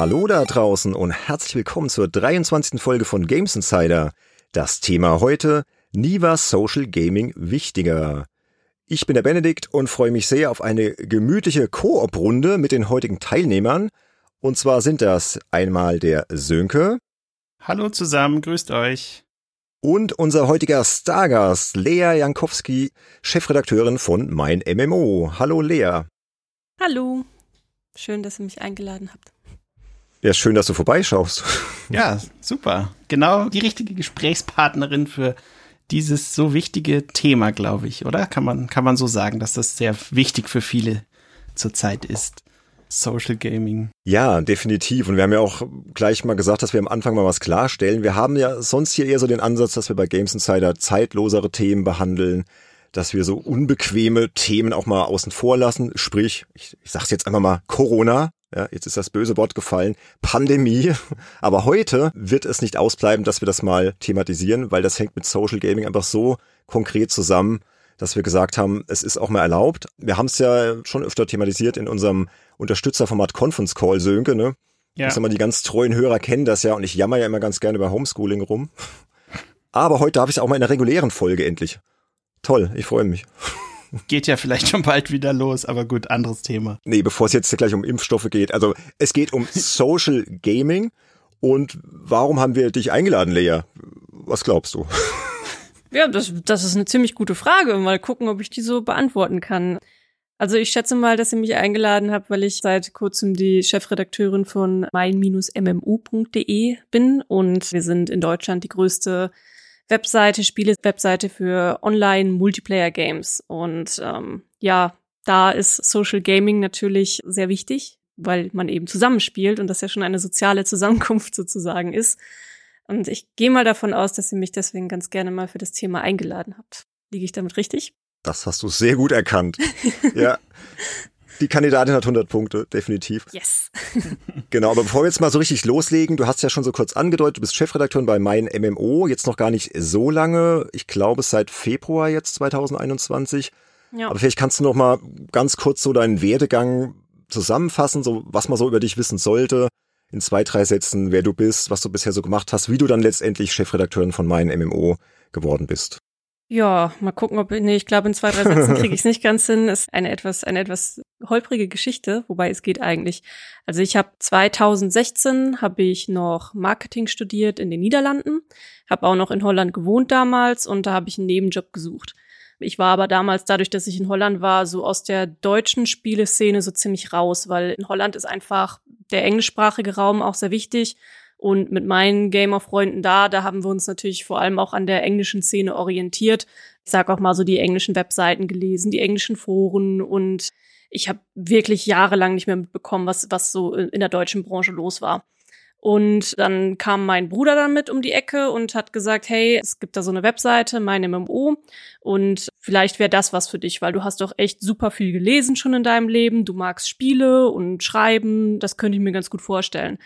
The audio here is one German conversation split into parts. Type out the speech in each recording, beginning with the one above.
Hallo da draußen und herzlich willkommen zur 23. Folge von Games Insider. Das Thema heute, nie war Social Gaming wichtiger. Ich bin der Benedikt und freue mich sehr auf eine gemütliche Koop-Runde mit den heutigen Teilnehmern. Und zwar sind das einmal der Sönke. Hallo zusammen, grüßt euch. Und unser heutiger Stargast, Lea Jankowski, Chefredakteurin von Mein MMO. Hallo Lea. Hallo. Schön, dass ihr mich eingeladen habt. Ja, schön, dass du vorbeischaust. Ja, super. Genau die richtige Gesprächspartnerin für dieses so wichtige Thema, glaube ich, oder? Kann man, kann man so sagen, dass das sehr wichtig für viele zurzeit ist. Social Gaming. Ja, definitiv. Und wir haben ja auch gleich mal gesagt, dass wir am Anfang mal was klarstellen. Wir haben ja sonst hier eher so den Ansatz, dass wir bei Games Insider zeitlosere Themen behandeln, dass wir so unbequeme Themen auch mal außen vor lassen. Sprich, ich, ich sag's jetzt einfach mal Corona. Ja, jetzt ist das böse Wort gefallen. Pandemie. Aber heute wird es nicht ausbleiben, dass wir das mal thematisieren, weil das hängt mit Social Gaming einfach so konkret zusammen, dass wir gesagt haben, es ist auch mal erlaubt. Wir haben es ja schon öfter thematisiert in unserem Unterstützerformat Conference Call, Sönke, ne? Ja. Ich sag mal, die ganz treuen Hörer kennen das ja und ich jammer ja immer ganz gerne über Homeschooling rum. Aber heute darf ich es auch mal in der regulären Folge endlich. Toll, ich freue mich. Geht ja vielleicht schon bald wieder los, aber gut, anderes Thema. Nee, bevor es jetzt gleich um Impfstoffe geht. Also es geht um Social Gaming. Und warum haben wir dich eingeladen, Lea? Was glaubst du? Ja, das, das ist eine ziemlich gute Frage. Mal gucken, ob ich die so beantworten kann. Also ich schätze mal, dass ihr mich eingeladen habt, weil ich seit kurzem die Chefredakteurin von mein-mmu.de bin und wir sind in Deutschland die größte Webseite, Spiele-Webseite für Online-Multiplayer-Games. Und ähm, ja, da ist Social Gaming natürlich sehr wichtig, weil man eben zusammenspielt und das ja schon eine soziale Zusammenkunft sozusagen ist. Und ich gehe mal davon aus, dass ihr mich deswegen ganz gerne mal für das Thema eingeladen habt. Liege ich damit richtig? Das hast du sehr gut erkannt. ja. Die Kandidatin hat 100 Punkte, definitiv. Yes. genau, aber bevor wir jetzt mal so richtig loslegen, du hast ja schon so kurz angedeutet, du bist Chefredakteurin bei Mein MMO, jetzt noch gar nicht so lange, ich glaube seit Februar jetzt 2021. Ja. Aber vielleicht kannst du noch mal ganz kurz so deinen Werdegang zusammenfassen, so was man so über dich wissen sollte, in zwei, drei Sätzen, wer du bist, was du bisher so gemacht hast, wie du dann letztendlich Chefredakteurin von Mein MMO geworden bist. Ja, mal gucken, ob nee, ich glaube in zwei, drei Sätzen kriege ich es nicht ganz hin. Ist eine etwas eine etwas holprige Geschichte, wobei es geht eigentlich. Also ich habe 2016 habe ich noch Marketing studiert in den Niederlanden, habe auch noch in Holland gewohnt damals und da habe ich einen Nebenjob gesucht. Ich war aber damals dadurch, dass ich in Holland war, so aus der deutschen Spieleszene so ziemlich raus, weil in Holland ist einfach der englischsprachige Raum auch sehr wichtig und mit meinen Gamer-Freunden da, da haben wir uns natürlich vor allem auch an der englischen Szene orientiert. Ich sag auch mal so die englischen Webseiten gelesen, die englischen Foren und ich habe wirklich jahrelang nicht mehr mitbekommen, was, was so in der deutschen Branche los war. Und dann kam mein Bruder dann mit um die Ecke und hat gesagt, hey, es gibt da so eine Webseite, mein MMO, und vielleicht wäre das was für dich, weil du hast doch echt super viel gelesen schon in deinem Leben, du magst Spiele und Schreiben, das könnte ich mir ganz gut vorstellen.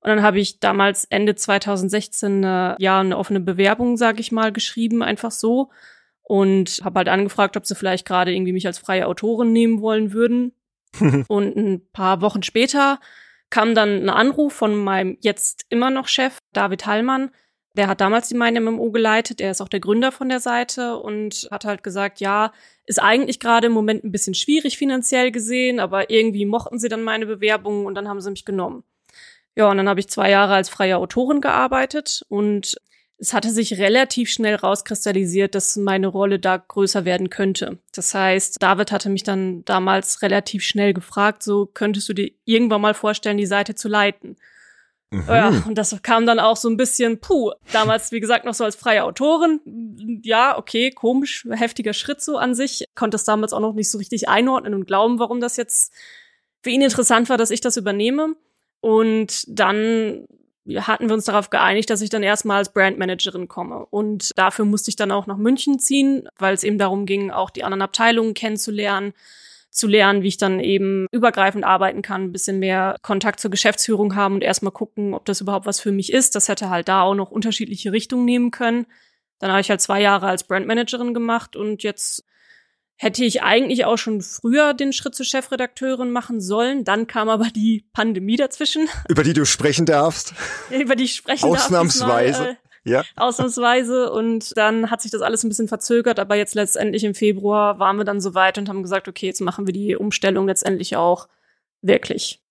Und dann habe ich damals Ende 2016 eine, ja eine offene Bewerbung, sage ich mal, geschrieben, einfach so und habe halt angefragt, ob sie vielleicht gerade irgendwie mich als freie Autorin nehmen wollen würden. und ein paar Wochen später kam dann ein Anruf von meinem jetzt immer noch Chef David Hallmann. Der hat damals die Meine MMO geleitet. Er ist auch der Gründer von der Seite und hat halt gesagt, ja, ist eigentlich gerade im Moment ein bisschen schwierig finanziell gesehen, aber irgendwie mochten sie dann meine Bewerbung und dann haben sie mich genommen. Ja, und dann habe ich zwei Jahre als freie Autorin gearbeitet und es hatte sich relativ schnell rauskristallisiert, dass meine Rolle da größer werden könnte. Das heißt, David hatte mich dann damals relativ schnell gefragt, so könntest du dir irgendwann mal vorstellen, die Seite zu leiten. Mhm. Ja, und das kam dann auch so ein bisschen, puh, damals, wie gesagt, noch so als freie Autorin. Ja, okay, komisch, heftiger Schritt so an sich. Konnte es damals auch noch nicht so richtig einordnen und glauben, warum das jetzt für ihn interessant war, dass ich das übernehme. Und dann hatten wir uns darauf geeinigt, dass ich dann erstmal als Brandmanagerin komme. Und dafür musste ich dann auch nach München ziehen, weil es eben darum ging, auch die anderen Abteilungen kennenzulernen, zu lernen, wie ich dann eben übergreifend arbeiten kann, ein bisschen mehr Kontakt zur Geschäftsführung haben und erstmal gucken, ob das überhaupt was für mich ist. Das hätte halt da auch noch unterschiedliche Richtungen nehmen können. Dann habe ich halt zwei Jahre als Brandmanagerin gemacht und jetzt hätte ich eigentlich auch schon früher den Schritt zur Chefredakteurin machen sollen. Dann kam aber die Pandemie dazwischen. Über die du sprechen darfst. Über die ich sprechen Ausnahmsweise. darf. Ausnahmsweise. Äh, ja. Ausnahmsweise. Und dann hat sich das alles ein bisschen verzögert. Aber jetzt letztendlich im Februar waren wir dann soweit und haben gesagt, okay, jetzt machen wir die Umstellung letztendlich auch wirklich.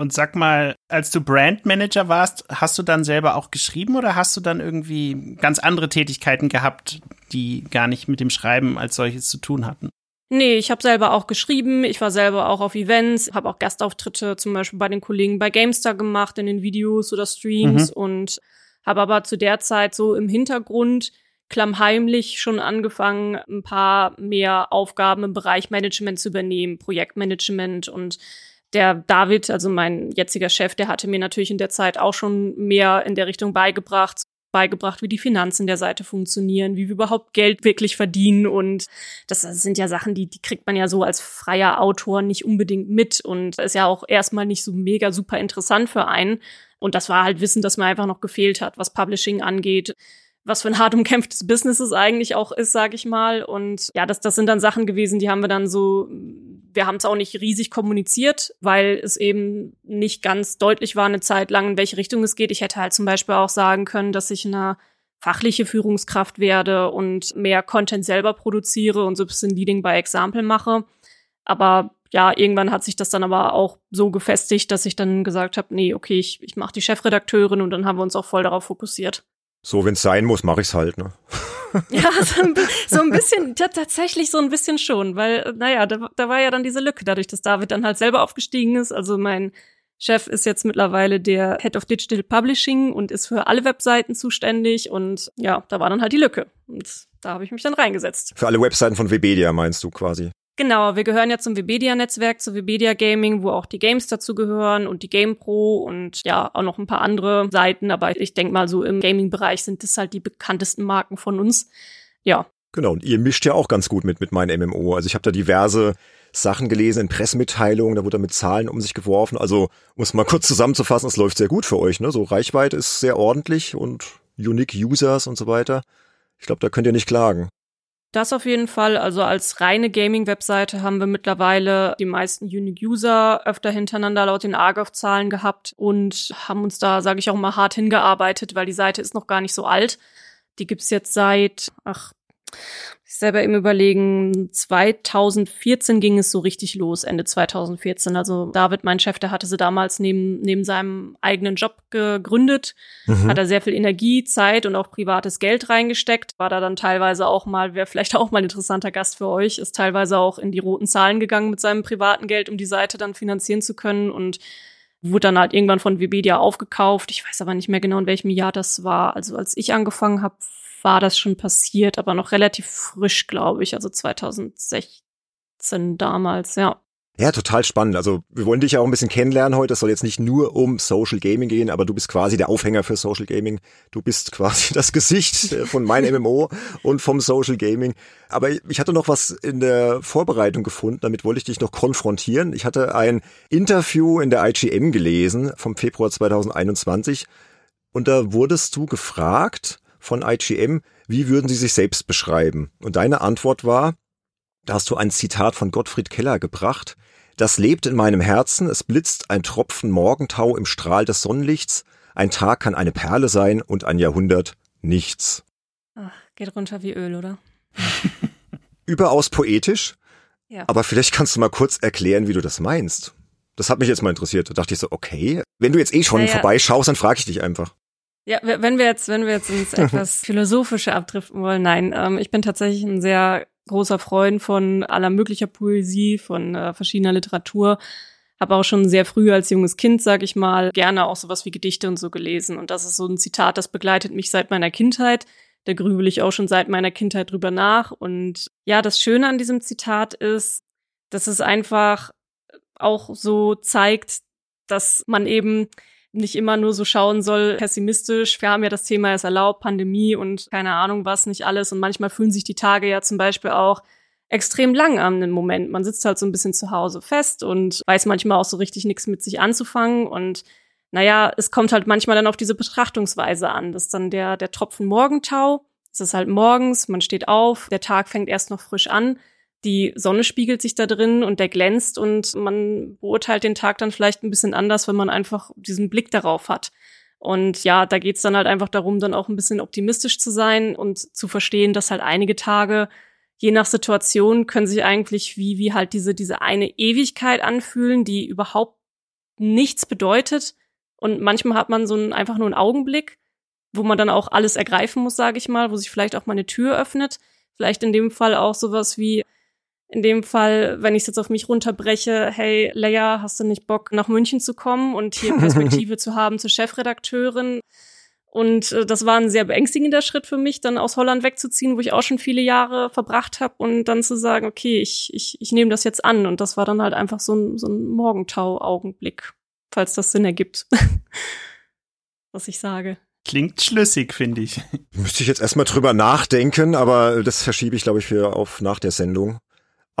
Und sag mal, als du Brandmanager warst, hast du dann selber auch geschrieben oder hast du dann irgendwie ganz andere Tätigkeiten gehabt, die gar nicht mit dem Schreiben als solches zu tun hatten? Nee, ich habe selber auch geschrieben, ich war selber auch auf Events, habe auch Gastauftritte zum Beispiel bei den Kollegen bei GameStar gemacht, in den Videos oder Streams mhm. und habe aber zu der Zeit so im Hintergrund klammheimlich schon angefangen, ein paar mehr Aufgaben im Bereich Management zu übernehmen, Projektmanagement und der David, also mein jetziger Chef, der hatte mir natürlich in der Zeit auch schon mehr in der Richtung beigebracht, beigebracht, wie die Finanzen der Seite funktionieren, wie wir überhaupt Geld wirklich verdienen. Und das sind ja Sachen, die, die kriegt man ja so als freier Autor nicht unbedingt mit und ist ja auch erstmal nicht so mega super interessant für einen. Und das war halt Wissen, das mir einfach noch gefehlt hat, was Publishing angeht, was für ein hart umkämpftes Business es eigentlich auch ist, sage ich mal. Und ja, das, das sind dann Sachen gewesen, die haben wir dann so, wir haben es auch nicht riesig kommuniziert, weil es eben nicht ganz deutlich war eine Zeit lang, in welche Richtung es geht. Ich hätte halt zum Beispiel auch sagen können, dass ich eine fachliche Führungskraft werde und mehr Content selber produziere und so ein bisschen Leading by Example mache. Aber ja, irgendwann hat sich das dann aber auch so gefestigt, dass ich dann gesagt habe, nee, okay, ich, ich mache die Chefredakteurin und dann haben wir uns auch voll darauf fokussiert. So, wenn es sein muss, mache ich's halt, ne? ja, so ein, so ein bisschen, ja, tatsächlich so ein bisschen schon, weil, naja, da, da war ja dann diese Lücke, dadurch, dass David dann halt selber aufgestiegen ist. Also mein Chef ist jetzt mittlerweile der Head of Digital Publishing und ist für alle Webseiten zuständig und ja, da war dann halt die Lücke. Und da habe ich mich dann reingesetzt. Für alle Webseiten von Webedia meinst du quasi? Genau, wir gehören ja zum Webedia-Netzwerk, zu Webedia Gaming, wo auch die Games dazu gehören und die GamePro und ja, auch noch ein paar andere Seiten. Aber ich denke mal, so im Gaming-Bereich sind das halt die bekanntesten Marken von uns. Ja. Genau, und ihr mischt ja auch ganz gut mit, mit meinen MMO. Also ich habe da diverse Sachen gelesen in Pressemitteilungen, da wurde mit Zahlen um sich geworfen. Also, um es mal kurz zusammenzufassen, es läuft sehr gut für euch. Ne? So Reichweite ist sehr ordentlich und Unique Users und so weiter. Ich glaube, da könnt ihr nicht klagen. Das auf jeden Fall. Also als reine Gaming-Webseite haben wir mittlerweile die meisten Unique User öfter hintereinander laut den Argov-Zahlen gehabt und haben uns da, sage ich auch mal, hart hingearbeitet, weil die Seite ist noch gar nicht so alt. Die gibt's jetzt seit, ach, selber im Überlegen, 2014 ging es so richtig los, Ende 2014. Also David, mein Chef, der hatte sie damals neben, neben seinem eigenen Job gegründet, mhm. hat da sehr viel Energie, Zeit und auch privates Geld reingesteckt, war da dann teilweise auch mal, wäre vielleicht auch mal ein interessanter Gast für euch, ist teilweise auch in die roten Zahlen gegangen mit seinem privaten Geld, um die Seite dann finanzieren zu können und wurde dann halt irgendwann von Webedia aufgekauft. Ich weiß aber nicht mehr genau, in welchem Jahr das war. Also als ich angefangen habe, war das schon passiert, aber noch relativ frisch, glaube ich, also 2016 damals, ja. Ja, total spannend. Also wir wollen dich ja auch ein bisschen kennenlernen heute. Es soll jetzt nicht nur um Social Gaming gehen, aber du bist quasi der Aufhänger für Social Gaming. Du bist quasi das Gesicht von meinem MMO und vom Social Gaming. Aber ich hatte noch was in der Vorbereitung gefunden, damit wollte ich dich noch konfrontieren. Ich hatte ein Interview in der IGM gelesen vom Februar 2021 und da wurdest du gefragt, von IGM, wie würden Sie sich selbst beschreiben? Und deine Antwort war, da hast du ein Zitat von Gottfried Keller gebracht, das lebt in meinem Herzen, es blitzt ein Tropfen Morgentau im Strahl des Sonnenlichts, ein Tag kann eine Perle sein und ein Jahrhundert nichts. Ach, geht runter wie Öl, oder? Überaus poetisch, ja. aber vielleicht kannst du mal kurz erklären, wie du das meinst. Das hat mich jetzt mal interessiert. Da dachte ich so, okay, wenn du jetzt eh schon ja, ja. vorbeischaust, dann frage ich dich einfach. Ja, wenn wir jetzt, wenn wir jetzt ins etwas philosophische abdriften wollen, nein, ähm, ich bin tatsächlich ein sehr großer Freund von aller möglicher Poesie, von äh, verschiedener Literatur. Habe auch schon sehr früh als junges Kind, sag ich mal, gerne auch sowas wie Gedichte und so gelesen. Und das ist so ein Zitat, das begleitet mich seit meiner Kindheit. Da grübel ich auch schon seit meiner Kindheit drüber nach. Und ja, das Schöne an diesem Zitat ist, dass es einfach auch so zeigt, dass man eben nicht immer nur so schauen soll, pessimistisch. Wir haben ja das Thema ist erlaubt, Pandemie und keine Ahnung was, nicht alles. Und manchmal fühlen sich die Tage ja zum Beispiel auch extrem lang an dem Moment. Man sitzt halt so ein bisschen zu Hause fest und weiß manchmal auch so richtig nichts mit sich anzufangen. Und naja, es kommt halt manchmal dann auf diese Betrachtungsweise an. Das ist dann der, der Tropfen Morgentau. Es ist halt morgens, man steht auf, der Tag fängt erst noch frisch an. Die Sonne spiegelt sich da drin und der glänzt und man beurteilt den Tag dann vielleicht ein bisschen anders, wenn man einfach diesen Blick darauf hat. Und ja, da geht's dann halt einfach darum, dann auch ein bisschen optimistisch zu sein und zu verstehen, dass halt einige Tage, je nach Situation, können sich eigentlich wie, wie halt diese, diese eine Ewigkeit anfühlen, die überhaupt nichts bedeutet. Und manchmal hat man so einen, einfach nur einen Augenblick, wo man dann auch alles ergreifen muss, sage ich mal, wo sich vielleicht auch mal eine Tür öffnet. Vielleicht in dem Fall auch sowas wie, in dem Fall, wenn ich es jetzt auf mich runterbreche, hey Leia, hast du nicht Bock, nach München zu kommen und hier Perspektive zu haben zur Chefredakteurin? Und äh, das war ein sehr beängstigender Schritt für mich, dann aus Holland wegzuziehen, wo ich auch schon viele Jahre verbracht habe und dann zu sagen, okay, ich, ich, ich nehme das jetzt an. Und das war dann halt einfach so ein, so ein Morgentau-Augenblick, falls das Sinn ergibt, was ich sage. Klingt schlüssig, finde ich. Müsste ich jetzt erstmal drüber nachdenken, aber das verschiebe ich, glaube ich, für auf nach der Sendung.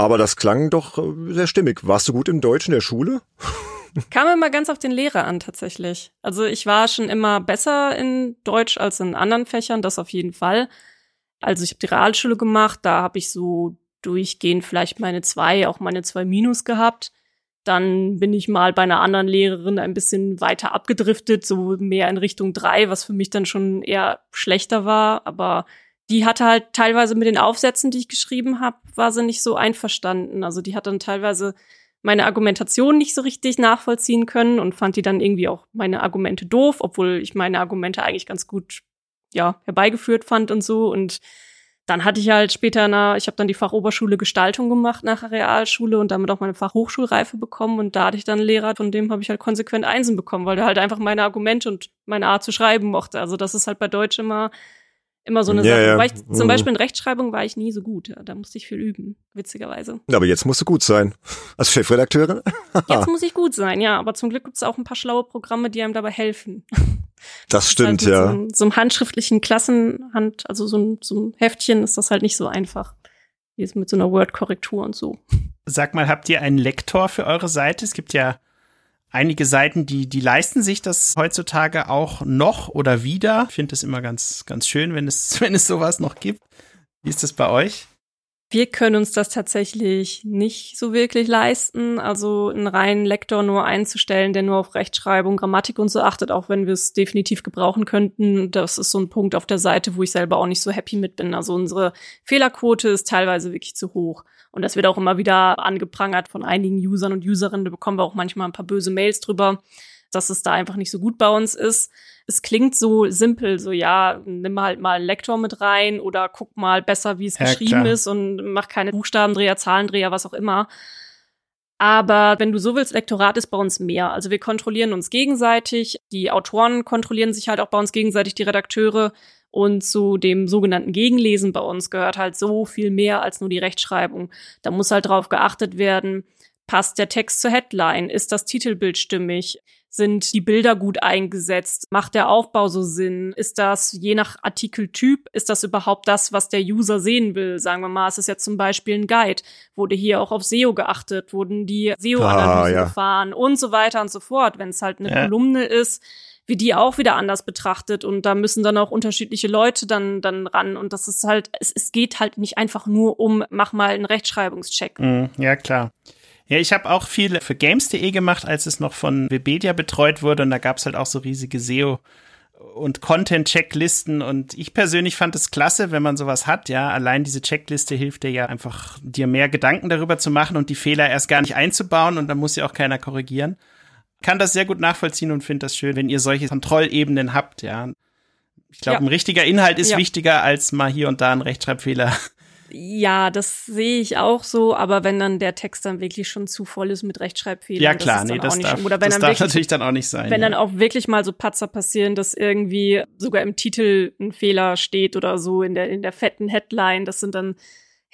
Aber das klang doch äh, sehr stimmig. Warst du gut im Deutsch in der Schule? Kam immer ganz auf den Lehrer an, tatsächlich. Also ich war schon immer besser in Deutsch als in anderen Fächern, das auf jeden Fall. Also ich habe die Realschule gemacht, da habe ich so durchgehend vielleicht meine zwei, auch meine zwei Minus gehabt. Dann bin ich mal bei einer anderen Lehrerin ein bisschen weiter abgedriftet, so mehr in Richtung drei, was für mich dann schon eher schlechter war. Aber die hatte halt teilweise mit den Aufsätzen, die ich geschrieben habe, war sie nicht so einverstanden. Also die hat dann teilweise meine Argumentation nicht so richtig nachvollziehen können und fand die dann irgendwie auch meine Argumente doof, obwohl ich meine Argumente eigentlich ganz gut ja herbeigeführt fand und so und dann hatte ich halt später na, ich habe dann die Fachoberschule Gestaltung gemacht nach der Realschule und damit auch meine Fachhochschulreife bekommen und da hatte ich dann einen Lehrer, von dem habe ich halt konsequent Einsen bekommen, weil der halt einfach meine Argumente und meine Art zu schreiben mochte. Also das ist halt bei Deutsch immer immer so eine ja, Sache. Ja. Ich, zum mhm. Beispiel in Rechtschreibung war ich nie so gut. Ja, da musste ich viel üben, witzigerweise. Aber jetzt musst du gut sein. Als Chefredakteurin? jetzt muss ich gut sein, ja. Aber zum Glück gibt es auch ein paar schlaue Programme, die einem dabei helfen. Das stimmt, halt ja. So, so einem handschriftlichen Klassenhand, also so ein, so ein Heftchen ist das halt nicht so einfach. Wie es mit so einer Word-Korrektur und so. Sag mal, habt ihr einen Lektor für eure Seite? Es gibt ja einige Seiten, die, die leisten sich das heutzutage auch noch oder wieder. Ich finde es immer ganz, ganz schön, wenn es, wenn es sowas noch gibt. Wie ist das bei euch? Wir können uns das tatsächlich nicht so wirklich leisten, also einen reinen Lektor nur einzustellen, der nur auf Rechtschreibung, Grammatik und so achtet, auch wenn wir es definitiv gebrauchen könnten. Das ist so ein Punkt auf der Seite, wo ich selber auch nicht so happy mit bin. Also unsere Fehlerquote ist teilweise wirklich zu hoch. Und das wird auch immer wieder angeprangert von einigen Usern und Userinnen. Da bekommen wir auch manchmal ein paar böse Mails drüber, dass es da einfach nicht so gut bei uns ist. Es klingt so simpel, so ja, nimm halt mal einen Lektor mit rein oder guck mal besser, wie es ja, geschrieben klar. ist und mach keine Buchstabendreher, Zahlendreher, was auch immer. Aber wenn du so willst, Lektorat ist bei uns mehr. Also wir kontrollieren uns gegenseitig. Die Autoren kontrollieren sich halt auch bei uns gegenseitig, die Redakteure. Und zu dem sogenannten Gegenlesen bei uns gehört halt so viel mehr als nur die Rechtschreibung. Da muss halt drauf geachtet werden, passt der Text zur Headline? Ist das Titelbild stimmig? Sind die Bilder gut eingesetzt? Macht der Aufbau so Sinn? Ist das je nach Artikeltyp, ist das überhaupt das, was der User sehen will? Sagen wir mal, es ist jetzt zum Beispiel ein Guide. Wurde hier auch auf SEO geachtet? Wurden die SEO-Analysen ah, ja. gefahren? Und so weiter und so fort. Wenn es halt eine ja. Kolumne ist, wie die auch wieder anders betrachtet und da müssen dann auch unterschiedliche Leute dann dann ran und das ist halt es, es geht halt nicht einfach nur um mach mal einen Rechtschreibungscheck. Mm, ja klar. Ja, ich habe auch viel für games.de gemacht, als es noch von Webedia betreut wurde und da gab es halt auch so riesige SEO und Content-Checklisten und ich persönlich fand es klasse, wenn man sowas hat, ja. Allein diese Checkliste hilft dir ja einfach, dir mehr Gedanken darüber zu machen und die Fehler erst gar nicht einzubauen und dann muss ja auch keiner korrigieren kann das sehr gut nachvollziehen und finde das schön, wenn ihr solche Kontrollebenen habt, ja. Ich glaube, ja. ein richtiger Inhalt ist ja. wichtiger als mal hier und da ein Rechtschreibfehler. Ja, das sehe ich auch so, aber wenn dann der Text dann wirklich schon zu voll ist mit Rechtschreibfehlern, ja klar, das nee, das darf, oder wenn das darf wirklich, natürlich dann auch nicht sein. Wenn ja. dann auch wirklich mal so Patzer passieren, dass irgendwie sogar im Titel ein Fehler steht oder so in der in der fetten Headline, das sind dann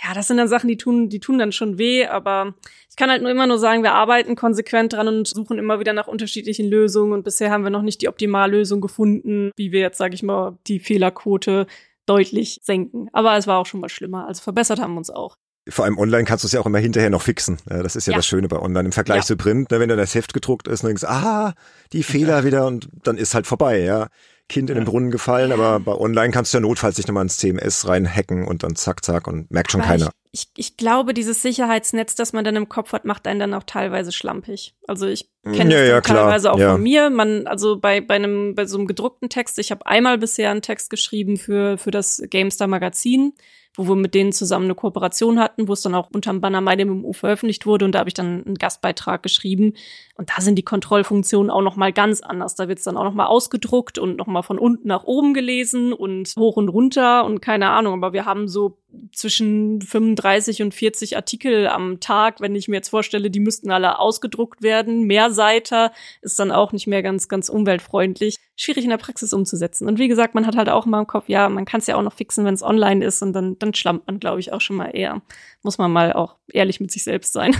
ja, das sind dann Sachen, die tun, die tun dann schon weh, aber ich kann halt nur immer nur sagen, wir arbeiten konsequent dran und suchen immer wieder nach unterschiedlichen Lösungen und bisher haben wir noch nicht die Optimallösung gefunden, wie wir jetzt, sage ich mal, die Fehlerquote deutlich senken. Aber es war auch schon mal schlimmer, also verbessert haben wir uns auch. Vor allem online kannst du es ja auch immer hinterher noch fixen. Das ist ja, ja. das Schöne bei online im Vergleich ja. zu Print. Ne, wenn da das Heft gedruckt ist, dann denkst du, ah, die Fehler ja. wieder und dann ist halt vorbei, ja. Kind in den Brunnen gefallen, aber bei online kannst du ja notfalls dich nochmal ins CMS reinhacken und dann zack, zack und merkt schon aber keiner. Ich, ich, ich glaube, dieses Sicherheitsnetz, das man dann im Kopf hat, macht einen dann auch teilweise schlampig. Also ich kenne ja, das ja, teilweise auch ja. von mir. Man, also bei, bei einem, bei so einem gedruckten Text, ich habe einmal bisher einen Text geschrieben für, für das GameStar Magazin wo wir mit denen zusammen eine Kooperation hatten, wo es dann auch unterm Banner MyDMMU veröffentlicht wurde. Und da habe ich dann einen Gastbeitrag geschrieben. Und da sind die Kontrollfunktionen auch noch mal ganz anders. Da wird es dann auch noch mal ausgedruckt und noch mal von unten nach oben gelesen und hoch und runter und keine Ahnung, aber wir haben so zwischen 35 und 40 Artikel am Tag, wenn ich mir jetzt vorstelle, die müssten alle ausgedruckt werden. Mehrseiter ist dann auch nicht mehr ganz, ganz umweltfreundlich. Schwierig in der Praxis umzusetzen. Und wie gesagt, man hat halt auch mal im Kopf, ja, man kann es ja auch noch fixen, wenn es online ist und dann, dann schlampt man, glaube ich, auch schon mal eher. Muss man mal auch ehrlich mit sich selbst sein.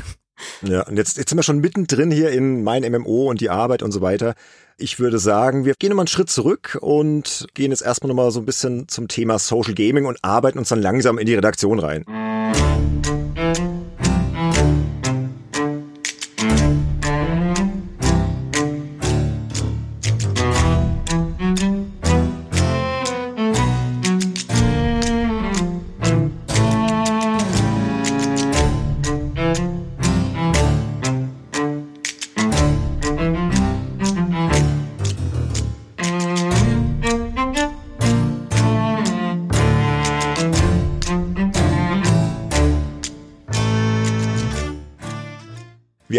Ja, und jetzt, jetzt sind wir schon mittendrin hier in mein MMO und die Arbeit und so weiter. Ich würde sagen, wir gehen nochmal einen Schritt zurück und gehen jetzt erstmal nochmal so ein bisschen zum Thema Social Gaming und arbeiten uns dann langsam in die Redaktion rein.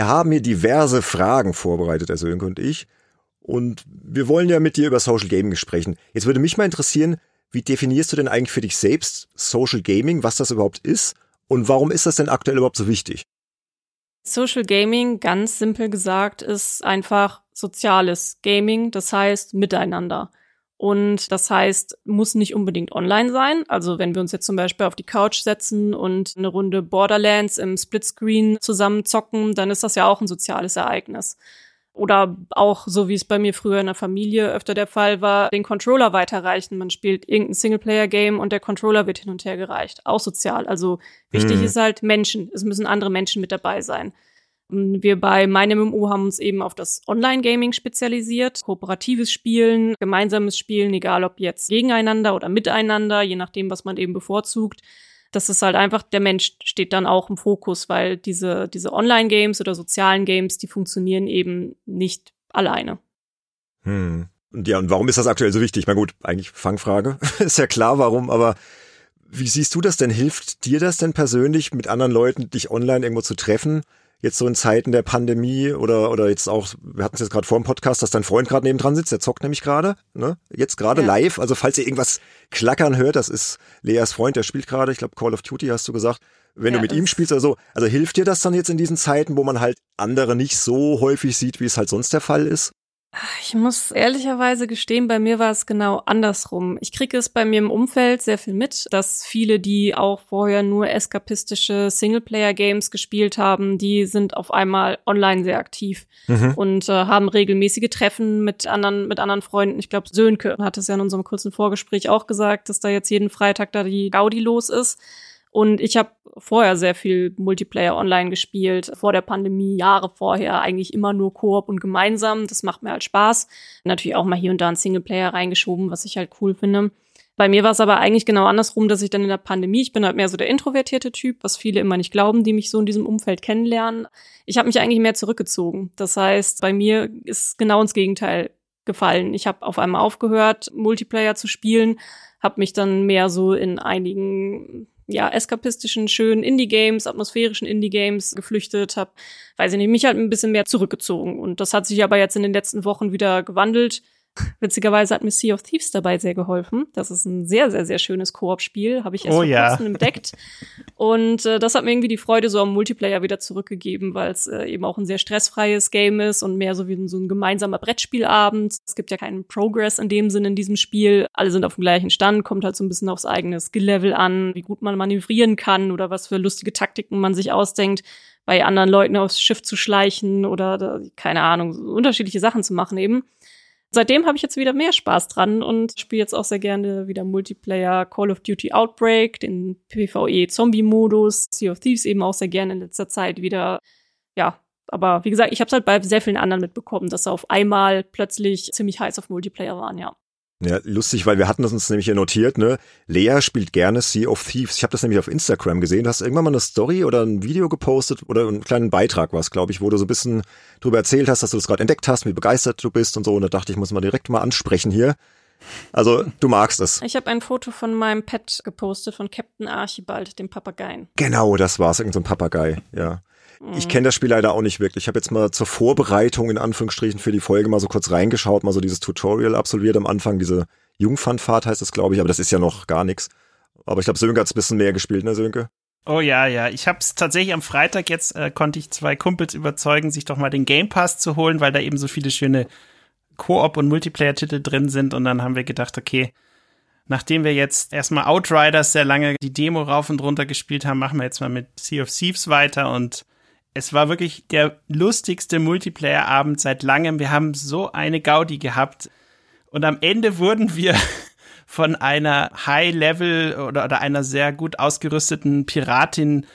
Wir haben hier diverse Fragen vorbereitet, Herr Sönke und ich. Und wir wollen ja mit dir über Social Gaming sprechen. Jetzt würde mich mal interessieren, wie definierst du denn eigentlich für dich selbst Social Gaming, was das überhaupt ist und warum ist das denn aktuell überhaupt so wichtig? Social Gaming, ganz simpel gesagt, ist einfach soziales Gaming, das heißt miteinander. Und das heißt, muss nicht unbedingt online sein. Also wenn wir uns jetzt zum Beispiel auf die Couch setzen und eine Runde Borderlands im Splitscreen zusammen zocken, dann ist das ja auch ein soziales Ereignis. Oder auch, so wie es bei mir früher in der Familie öfter der Fall war, den Controller weiterreichen. Man spielt irgendein Singleplayer-Game und der Controller wird hin und her gereicht. Auch sozial. Also wichtig Mhm. ist halt Menschen. Es müssen andere Menschen mit dabei sein. Wir bei MeinMMO haben uns eben auf das Online-Gaming spezialisiert. Kooperatives Spielen, gemeinsames Spielen, egal ob jetzt gegeneinander oder miteinander, je nachdem, was man eben bevorzugt. Das ist halt einfach, der Mensch steht dann auch im Fokus, weil diese, diese Online-Games oder sozialen Games, die funktionieren eben nicht alleine. Hm. Und ja, und warum ist das aktuell so wichtig? Na gut, eigentlich Fangfrage. ist ja klar, warum, aber wie siehst du das denn? Hilft dir das denn persönlich, mit anderen Leuten dich online irgendwo zu treffen? Jetzt so in Zeiten der Pandemie oder oder jetzt auch, wir hatten es jetzt gerade vor dem Podcast, dass dein Freund gerade nebendran sitzt, der zockt nämlich gerade, ne? Jetzt gerade Ja. live. Also falls ihr irgendwas klackern hört, das ist Leas Freund, der spielt gerade, ich glaube Call of Duty hast du gesagt. Wenn Ja, du mit ihm spielst oder so, also hilft dir das dann jetzt in diesen Zeiten, wo man halt andere nicht so häufig sieht, wie es halt sonst der Fall ist? Ich muss ehrlicherweise gestehen, bei mir war es genau andersrum. Ich kriege es bei mir im Umfeld sehr viel mit, dass viele, die auch vorher nur eskapistische Singleplayer-Games gespielt haben, die sind auf einmal online sehr aktiv Mhm. und äh, haben regelmäßige Treffen mit anderen, mit anderen Freunden. Ich glaube, Sönke hat es ja in unserem kurzen Vorgespräch auch gesagt, dass da jetzt jeden Freitag da die Gaudi los ist. Und ich habe vorher sehr viel Multiplayer online gespielt, vor der Pandemie, Jahre vorher, eigentlich immer nur Koop und gemeinsam. Das macht mir halt Spaß. Natürlich auch mal hier und da einen Singleplayer reingeschoben, was ich halt cool finde. Bei mir war es aber eigentlich genau andersrum, dass ich dann in der Pandemie, ich bin halt mehr so der introvertierte Typ, was viele immer nicht glauben, die mich so in diesem Umfeld kennenlernen. Ich habe mich eigentlich mehr zurückgezogen. Das heißt, bei mir ist genau ins Gegenteil gefallen. Ich habe auf einmal aufgehört, Multiplayer zu spielen, habe mich dann mehr so in einigen ja, eskapistischen, schönen Indie-Games, atmosphärischen Indie-Games geflüchtet, habe, weiß ich nicht, mich halt ein bisschen mehr zurückgezogen. Und das hat sich aber jetzt in den letzten Wochen wieder gewandelt. Witzigerweise hat mir Sea of Thieves dabei sehr geholfen. Das ist ein sehr, sehr, sehr schönes Koop-Spiel. Habe ich erst Oh vor ja. kurzem entdeckt. Und äh, das hat mir irgendwie die Freude so am Multiplayer wieder zurückgegeben, weil es äh, eben auch ein sehr stressfreies Game ist und mehr so wie so ein gemeinsamer Brettspielabend. Es gibt ja keinen Progress in dem Sinn in diesem Spiel. Alle sind auf dem gleichen Stand, kommt halt so ein bisschen aufs eigene Skill-Level an, wie gut man manövrieren kann oder was für lustige Taktiken man sich ausdenkt, bei anderen Leuten aufs Schiff zu schleichen oder keine Ahnung, unterschiedliche Sachen zu machen eben. Seitdem habe ich jetzt wieder mehr Spaß dran und spiele jetzt auch sehr gerne wieder Multiplayer Call of Duty Outbreak, den PvE Zombie Modus, Sea of Thieves eben auch sehr gerne in letzter Zeit wieder. Ja, aber wie gesagt, ich habe es halt bei sehr vielen anderen mitbekommen, dass sie auf einmal plötzlich ziemlich heiß auf Multiplayer waren, ja. Ja, lustig, weil wir hatten das uns nämlich hier notiert, ne? Lea spielt gerne Sea of Thieves. Ich habe das nämlich auf Instagram gesehen. Du hast irgendwann mal eine Story oder ein Video gepostet oder einen kleinen Beitrag was, glaube ich, wo du so ein bisschen drüber erzählt hast, dass du das gerade entdeckt hast, wie begeistert du bist und so. Und da dachte ich, muss mal direkt mal ansprechen hier. Also, du magst es. Ich habe ein Foto von meinem Pet gepostet, von Captain Archibald, dem Papageien. Genau, das war's, irgendein so Papagei, ja. Ich kenne das Spiel leider auch nicht wirklich. Ich habe jetzt mal zur Vorbereitung in Anführungsstrichen für die Folge mal so kurz reingeschaut, mal so dieses Tutorial absolviert am Anfang, diese Jungfernfahrt heißt es, glaube ich, aber das ist ja noch gar nichts. Aber ich glaube, Sönke hat's ein bisschen mehr gespielt, ne, Sönke? Oh ja, ja. Ich habe es tatsächlich am Freitag jetzt, äh, konnte ich zwei Kumpels überzeugen, sich doch mal den Game Pass zu holen, weil da eben so viele schöne Koop- und Multiplayer-Titel drin sind. Und dann haben wir gedacht, okay, nachdem wir jetzt erstmal Outriders sehr lange die Demo rauf und runter gespielt haben, machen wir jetzt mal mit Sea of Thieves weiter und es war wirklich der lustigste Multiplayer-Abend seit langem. Wir haben so eine Gaudi gehabt. Und am Ende wurden wir von einer High-Level oder, oder einer sehr gut ausgerüsteten Piratin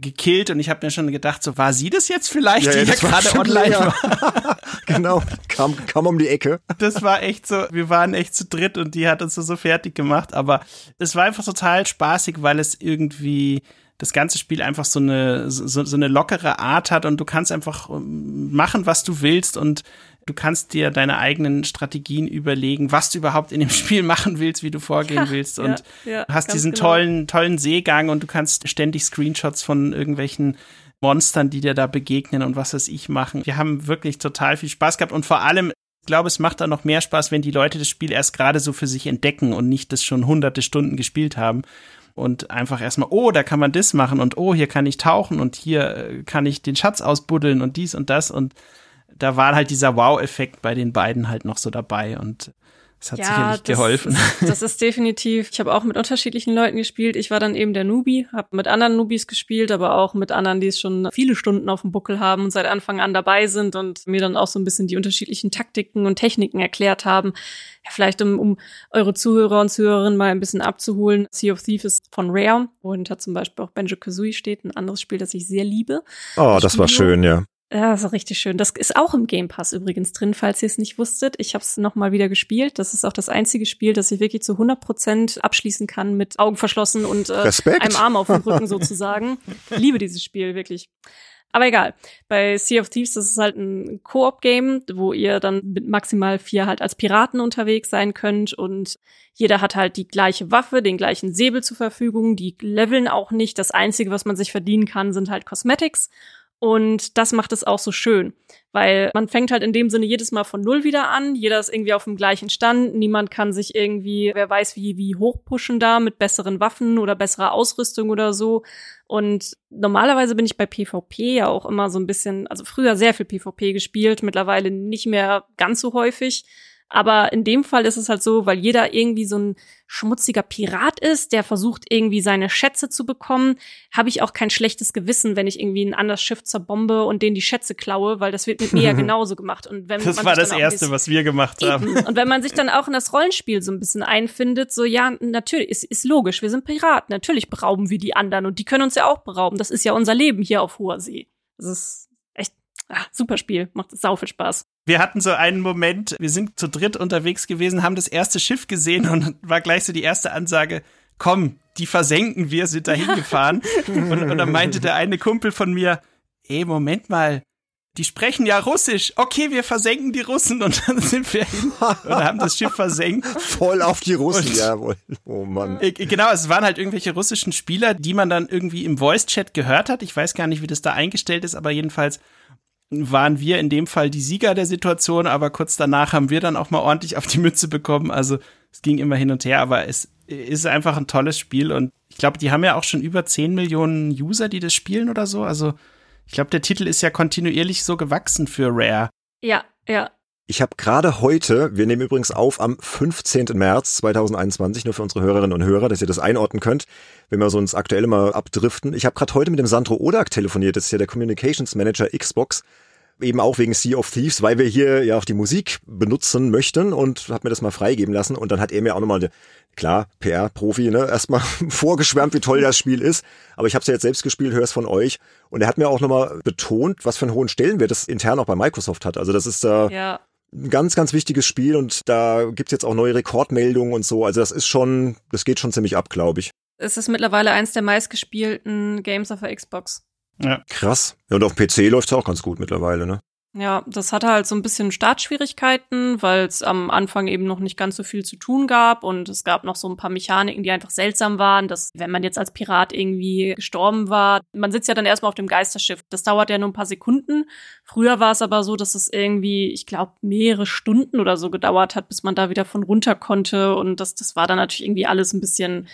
gekillt und ich habe mir schon gedacht, so war sie das jetzt vielleicht, Ja, ja, die ja gerade online Lea. war. genau, kam, kam um die Ecke. Das war echt so, wir waren echt zu dritt und die hat uns so, so fertig gemacht, aber es war einfach total spaßig, weil es irgendwie das ganze Spiel einfach so eine so, so eine lockere Art hat und du kannst einfach ähm, machen, was du willst und du kannst dir deine eigenen Strategien überlegen, was du überhaupt in dem Spiel machen willst, wie du vorgehen Ja, willst ja, und ja, hast ganz diesen genau. tollen tollen Seegang und du kannst ständig Screenshots von irgendwelchen Monstern, die dir da begegnen und was weiß ich machen. Wir haben wirklich total viel Spaß gehabt und vor allem ich glaube, es macht da noch mehr Spaß, wenn die Leute das Spiel erst gerade so für sich entdecken und nicht das schon hunderte Stunden gespielt haben und einfach erstmal, oh, da kann man das machen und oh, hier kann ich tauchen und hier äh, kann ich den Schatz ausbuddeln und dies und das. Und da war halt dieser Wow-Effekt bei den beiden halt noch so dabei und es hat sicherlich das geholfen. Ist, das ist definitiv. Ich habe auch mit unterschiedlichen Leuten gespielt. Ich war dann eben der Newbie, habe mit anderen Newbies gespielt, aber auch mit anderen, die es schon viele Stunden auf dem Buckel haben und seit Anfang an dabei sind und mir dann auch so ein bisschen die unterschiedlichen Taktiken und Techniken erklärt haben. Ja, vielleicht um, um eure Zuhörer und Zuhörerinnen mal ein bisschen abzuholen. Sea of Thieves ist von Rare hat zum Beispiel auch Banjo Kazooie steht, ein anderes Spiel, das ich sehr liebe. Oh, das war Studio. schön, ja. Ja, das ist richtig schön. Das ist auch im Game Pass übrigens drin, falls ihr es nicht wusstet. Ich habe es nochmal wieder gespielt. Das ist auch das einzige Spiel, das ich wirklich zu 100 Prozent abschließen kann mit Augen verschlossen und äh, Respekt. einem Arm auf dem Rücken sozusagen. Ich liebe dieses Spiel wirklich. Aber egal. Bei Sea of Thieves, das ist halt ein Koop-Game, wo ihr dann mit maximal vier halt als Piraten unterwegs sein könnt und jeder hat halt die gleiche Waffe, den gleichen Säbel zur Verfügung, die leveln auch nicht. Das Einzige, was man sich verdienen kann, sind halt Cosmetics. Und das macht es auch so schön, weil man fängt halt in dem Sinne jedes Mal von Null wieder an. Jeder ist irgendwie auf dem gleichen Stand. Niemand kann sich irgendwie, wer weiß wie, wie hochpushen da mit besseren Waffen oder besserer Ausrüstung oder so. Und normalerweise bin ich bei PvP ja auch immer so ein bisschen, also früher sehr viel PvP gespielt, mittlerweile nicht mehr ganz so häufig. Aber in dem Fall ist es halt so, weil jeder irgendwie so ein schmutziger Pirat ist, der versucht irgendwie seine Schätze zu bekommen, habe ich auch kein schlechtes Gewissen, wenn ich irgendwie ein anderes Schiff zerbombe und denen die Schätze klaue, weil das wird mit mir ja genauso gemacht. Und wenn Das man war das Erste, was wir gemacht haben. Eben. Und wenn man sich dann auch in das Rollenspiel so ein bisschen einfindet, so ja, natürlich, ist, ist logisch, wir sind Piraten, natürlich berauben wir die anderen und die können uns ja auch berauben. Das ist ja unser Leben hier auf hoher See. Das ist ah, super Spiel, macht sau viel Spaß. Wir hatten so einen Moment, wir sind zu dritt unterwegs gewesen, haben das erste Schiff gesehen und war gleich so die erste Ansage, komm, die versenken wir, sind da hingefahren. und, und dann meinte der eine Kumpel von mir, ey, Moment mal, die sprechen ja Russisch. Okay, wir versenken die Russen und dann sind wir hin und haben das Schiff versenkt. Voll auf die Russen, Und- jawohl. Oh Mann. Genau, es waren halt irgendwelche russischen Spieler, die man dann irgendwie im Voice-Chat gehört hat. Ich weiß gar nicht, wie das da eingestellt ist, aber jedenfalls waren wir in dem Fall die Sieger der Situation, aber kurz danach haben wir dann auch mal ordentlich auf die Mütze bekommen. Also es ging immer hin und her, aber es ist einfach ein tolles Spiel und ich glaube, die haben ja auch schon über 10 Millionen User, die das spielen oder so. Also ich glaube, der Titel ist ja kontinuierlich so gewachsen für Rare. Ja, ja. Ich habe gerade heute, wir nehmen übrigens auf am 15. März 2021, nur für unsere Hörerinnen und Hörer, dass ihr das einordnen könnt, wenn wir so ins Aktuelle mal abdriften. Ich habe gerade heute mit dem Sandro Odak telefoniert, das ist ja der Communications Manager Xbox, eben auch wegen Sea of Thieves, weil wir hier ja auch die Musik benutzen möchten und habe mir das mal freigeben lassen und dann hat er mir auch nochmal, klar, PR-Profi, ne, erstmal vorgeschwärmt, wie toll das Spiel ist, aber ich habe es ja jetzt selbst gespielt, höre es von euch und er hat mir auch nochmal betont, was für einen hohen Stellenwert das intern auch bei Microsoft hat. Also das ist da Ja, ein ganz, ganz wichtiges Spiel und da gibt's jetzt auch neue Rekordmeldungen und so. Also das ist schon, das geht schon ziemlich ab, glaube ich. Es ist mittlerweile eins der meistgespielten Games auf der Xbox. Ja. Krass. Ja, und auf dem PC läuft's auch ganz gut mittlerweile, ne? Ja, das hatte halt so ein bisschen Startschwierigkeiten, weil es am Anfang eben noch nicht ganz so viel zu tun gab und es gab noch so ein paar Mechaniken, die einfach seltsam waren, dass wenn man jetzt als Pirat irgendwie gestorben war, man sitzt ja dann erstmal auf dem Geisterschiff. Das dauert ja nur ein paar Sekunden. Früher war es aber so, dass es irgendwie, ich glaube, mehrere Stunden oder so gedauert hat, bis man da wieder von runter konnte und das, das war dann natürlich irgendwie alles ein bisschen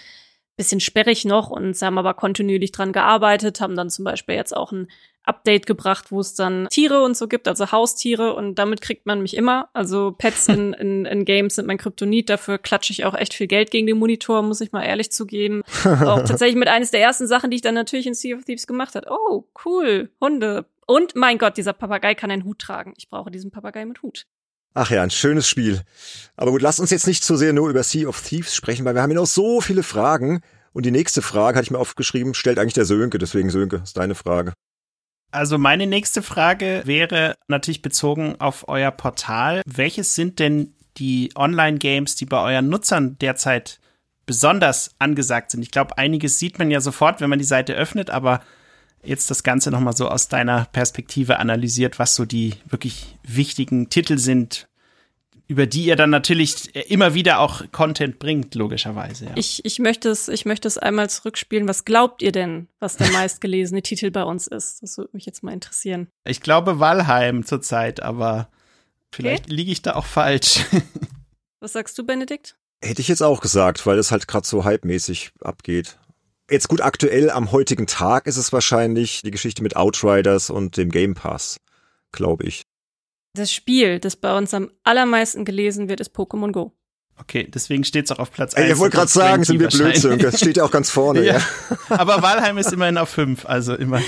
bisschen sperrig noch und sie haben aber kontinuierlich dran gearbeitet, haben dann zum Beispiel jetzt auch ein Update gebracht, wo es dann Tiere und so gibt, also Haustiere und damit kriegt man mich immer. Also Pets in, in, in Games sind mein Kryptonit, dafür klatsche ich auch echt viel Geld gegen den Monitor, muss ich mal ehrlich zugeben. auch tatsächlich mit eines der ersten Sachen, die ich dann natürlich in Sea of Thieves gemacht hat. Oh, cool, Hunde. Und mein Gott, dieser Papagei kann einen Hut tragen. Ich brauche diesen Papagei mit Hut. Ach ja, ein schönes Spiel. Aber gut, lasst uns jetzt nicht zu sehr nur über Sea of Thieves sprechen, weil wir haben ja noch so viele Fragen. Und die nächste Frage hatte ich mir aufgeschrieben, stellt eigentlich der Sönke. Deswegen, Sönke, ist deine Frage. Also meine nächste Frage wäre natürlich bezogen auf euer Portal. Welches sind denn die Online-Games, die bei euren Nutzern derzeit besonders angesagt sind? Ich glaube, einiges sieht man ja sofort, wenn man die Seite öffnet, aber jetzt das Ganze nochmal so aus deiner Perspektive analysiert, was so die wirklich wichtigen Titel sind, über die ihr dann natürlich immer wieder auch Content bringt, logischerweise. Ja. Ich, ich, möchte es, ich möchte es einmal zurückspielen. Was glaubt ihr denn, was der meistgelesene Titel bei uns ist? Das würde mich jetzt mal interessieren. Ich glaube Valheim zurzeit, aber vielleicht okay. liege ich da auch falsch. was sagst du, Benedikt? Hätte ich jetzt auch gesagt, weil es halt gerade so hypemäßig abgeht. Jetzt gut, aktuell am heutigen Tag ist es wahrscheinlich die Geschichte mit Outriders und dem Game Pass, glaube ich. Das Spiel, das bei uns am allermeisten gelesen wird, ist Pokémon Go. Okay, deswegen steht es auch auf Platz 1. Ey, ich wollte gerade sagen, sind wir Blödsinn. Das steht ja auch ganz vorne. ja. ja. Aber Walheim ist immerhin auf 5, also immer.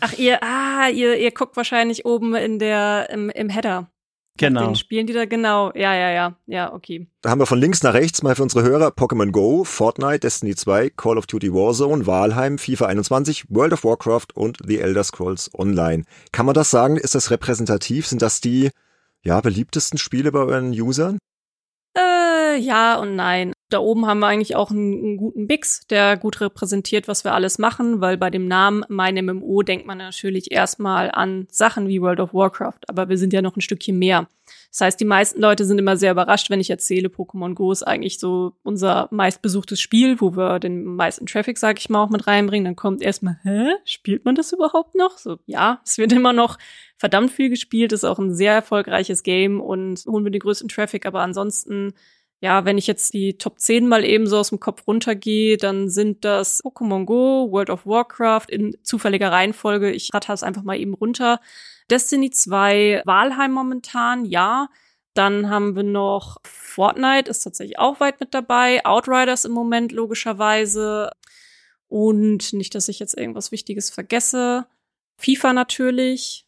Ach, ihr, ah, ihr, ihr guckt wahrscheinlich oben in der, im, im Header. Genau. Den spielen die da genau. Ja, ja, ja. Ja, okay. Da haben wir von links nach rechts mal für unsere Hörer Pokémon Go, Fortnite, Destiny 2, Call of Duty Warzone, Walheim, FIFA 21, World of Warcraft und The Elder Scrolls Online. Kann man das sagen? Ist das repräsentativ? Sind das die ja, beliebtesten Spiele bei euren Usern? Äh, ja und nein. Da oben haben wir eigentlich auch einen, einen, guten Mix, der gut repräsentiert, was wir alles machen, weil bei dem Namen Mein MMO denkt man natürlich erstmal an Sachen wie World of Warcraft, aber wir sind ja noch ein Stückchen mehr. Das heißt, die meisten Leute sind immer sehr überrascht, wenn ich erzähle, Pokémon Go ist eigentlich so unser meistbesuchtes Spiel, wo wir den meisten Traffic, sag ich mal, auch mit reinbringen. Dann kommt erstmal, hä, spielt man das überhaupt noch? So, ja, es wird immer noch verdammt viel gespielt, ist auch ein sehr erfolgreiches Game und holen wir den größten Traffic, aber ansonsten ja, wenn ich jetzt die Top 10 mal eben so aus dem Kopf runtergehe, dann sind das Pokémon Go, World of Warcraft in zufälliger Reihenfolge. Ich ratter es einfach mal eben runter. Destiny 2, Walheim momentan, ja. Dann haben wir noch Fortnite, ist tatsächlich auch weit mit dabei. Outriders im Moment, logischerweise. Und nicht, dass ich jetzt irgendwas Wichtiges vergesse. FIFA natürlich.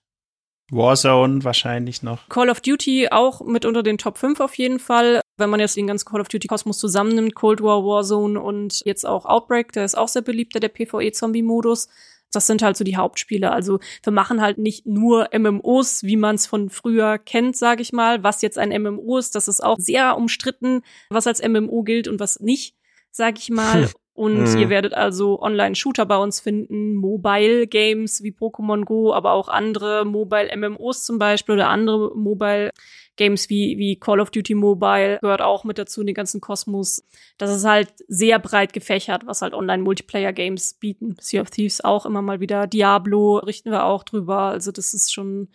Warzone wahrscheinlich noch. Call of Duty auch mit unter den Top 5 auf jeden Fall. Wenn man jetzt den ganzen Call of Duty Kosmos zusammennimmt, Cold War, Warzone und jetzt auch Outbreak, der ist auch sehr beliebt, der PvE-Zombie-Modus. Das sind halt so die Hauptspiele. Also wir machen halt nicht nur MMOs, wie man es von früher kennt, sage ich mal. Was jetzt ein MMO ist, das ist auch sehr umstritten, was als MMO gilt und was nicht, sage ich mal. Und mhm. ihr werdet also Online-Shooter bei uns finden, Mobile-Games wie Pokémon Go, aber auch andere Mobile-MMOs zum Beispiel oder andere Mobile Games wie, wie Call of Duty Mobile gehört auch mit dazu, den ganzen Kosmos. Das ist halt sehr breit gefächert, was halt Online-Multiplayer-Games bieten. Sea of Thieves auch immer mal wieder. Diablo richten wir auch drüber. Also das ist schon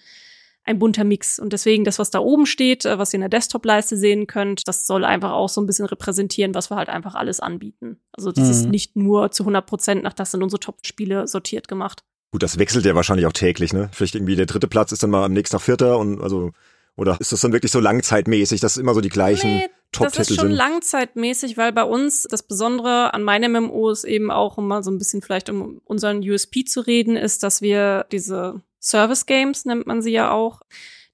ein bunter Mix. Und deswegen das, was da oben steht, äh, was ihr in der Desktop-Leiste sehen könnt, das soll einfach auch so ein bisschen repräsentieren, was wir halt einfach alles anbieten. Also das mhm. ist nicht nur zu 100 Prozent nach das sind unsere Top-Spiele sortiert gemacht. Gut, das wechselt ja wahrscheinlich auch täglich, ne? Vielleicht irgendwie der dritte Platz ist dann mal am nächsten Tag vierter und also oder ist das dann wirklich so langzeitmäßig, dass immer so die gleichen nee, Top-Titel sind? Das ist schon langzeitmäßig, weil bei uns das Besondere an meinem MMO ist eben auch, um mal so ein bisschen vielleicht um unseren USP zu reden, ist, dass wir diese Service Games, nennt man sie ja auch,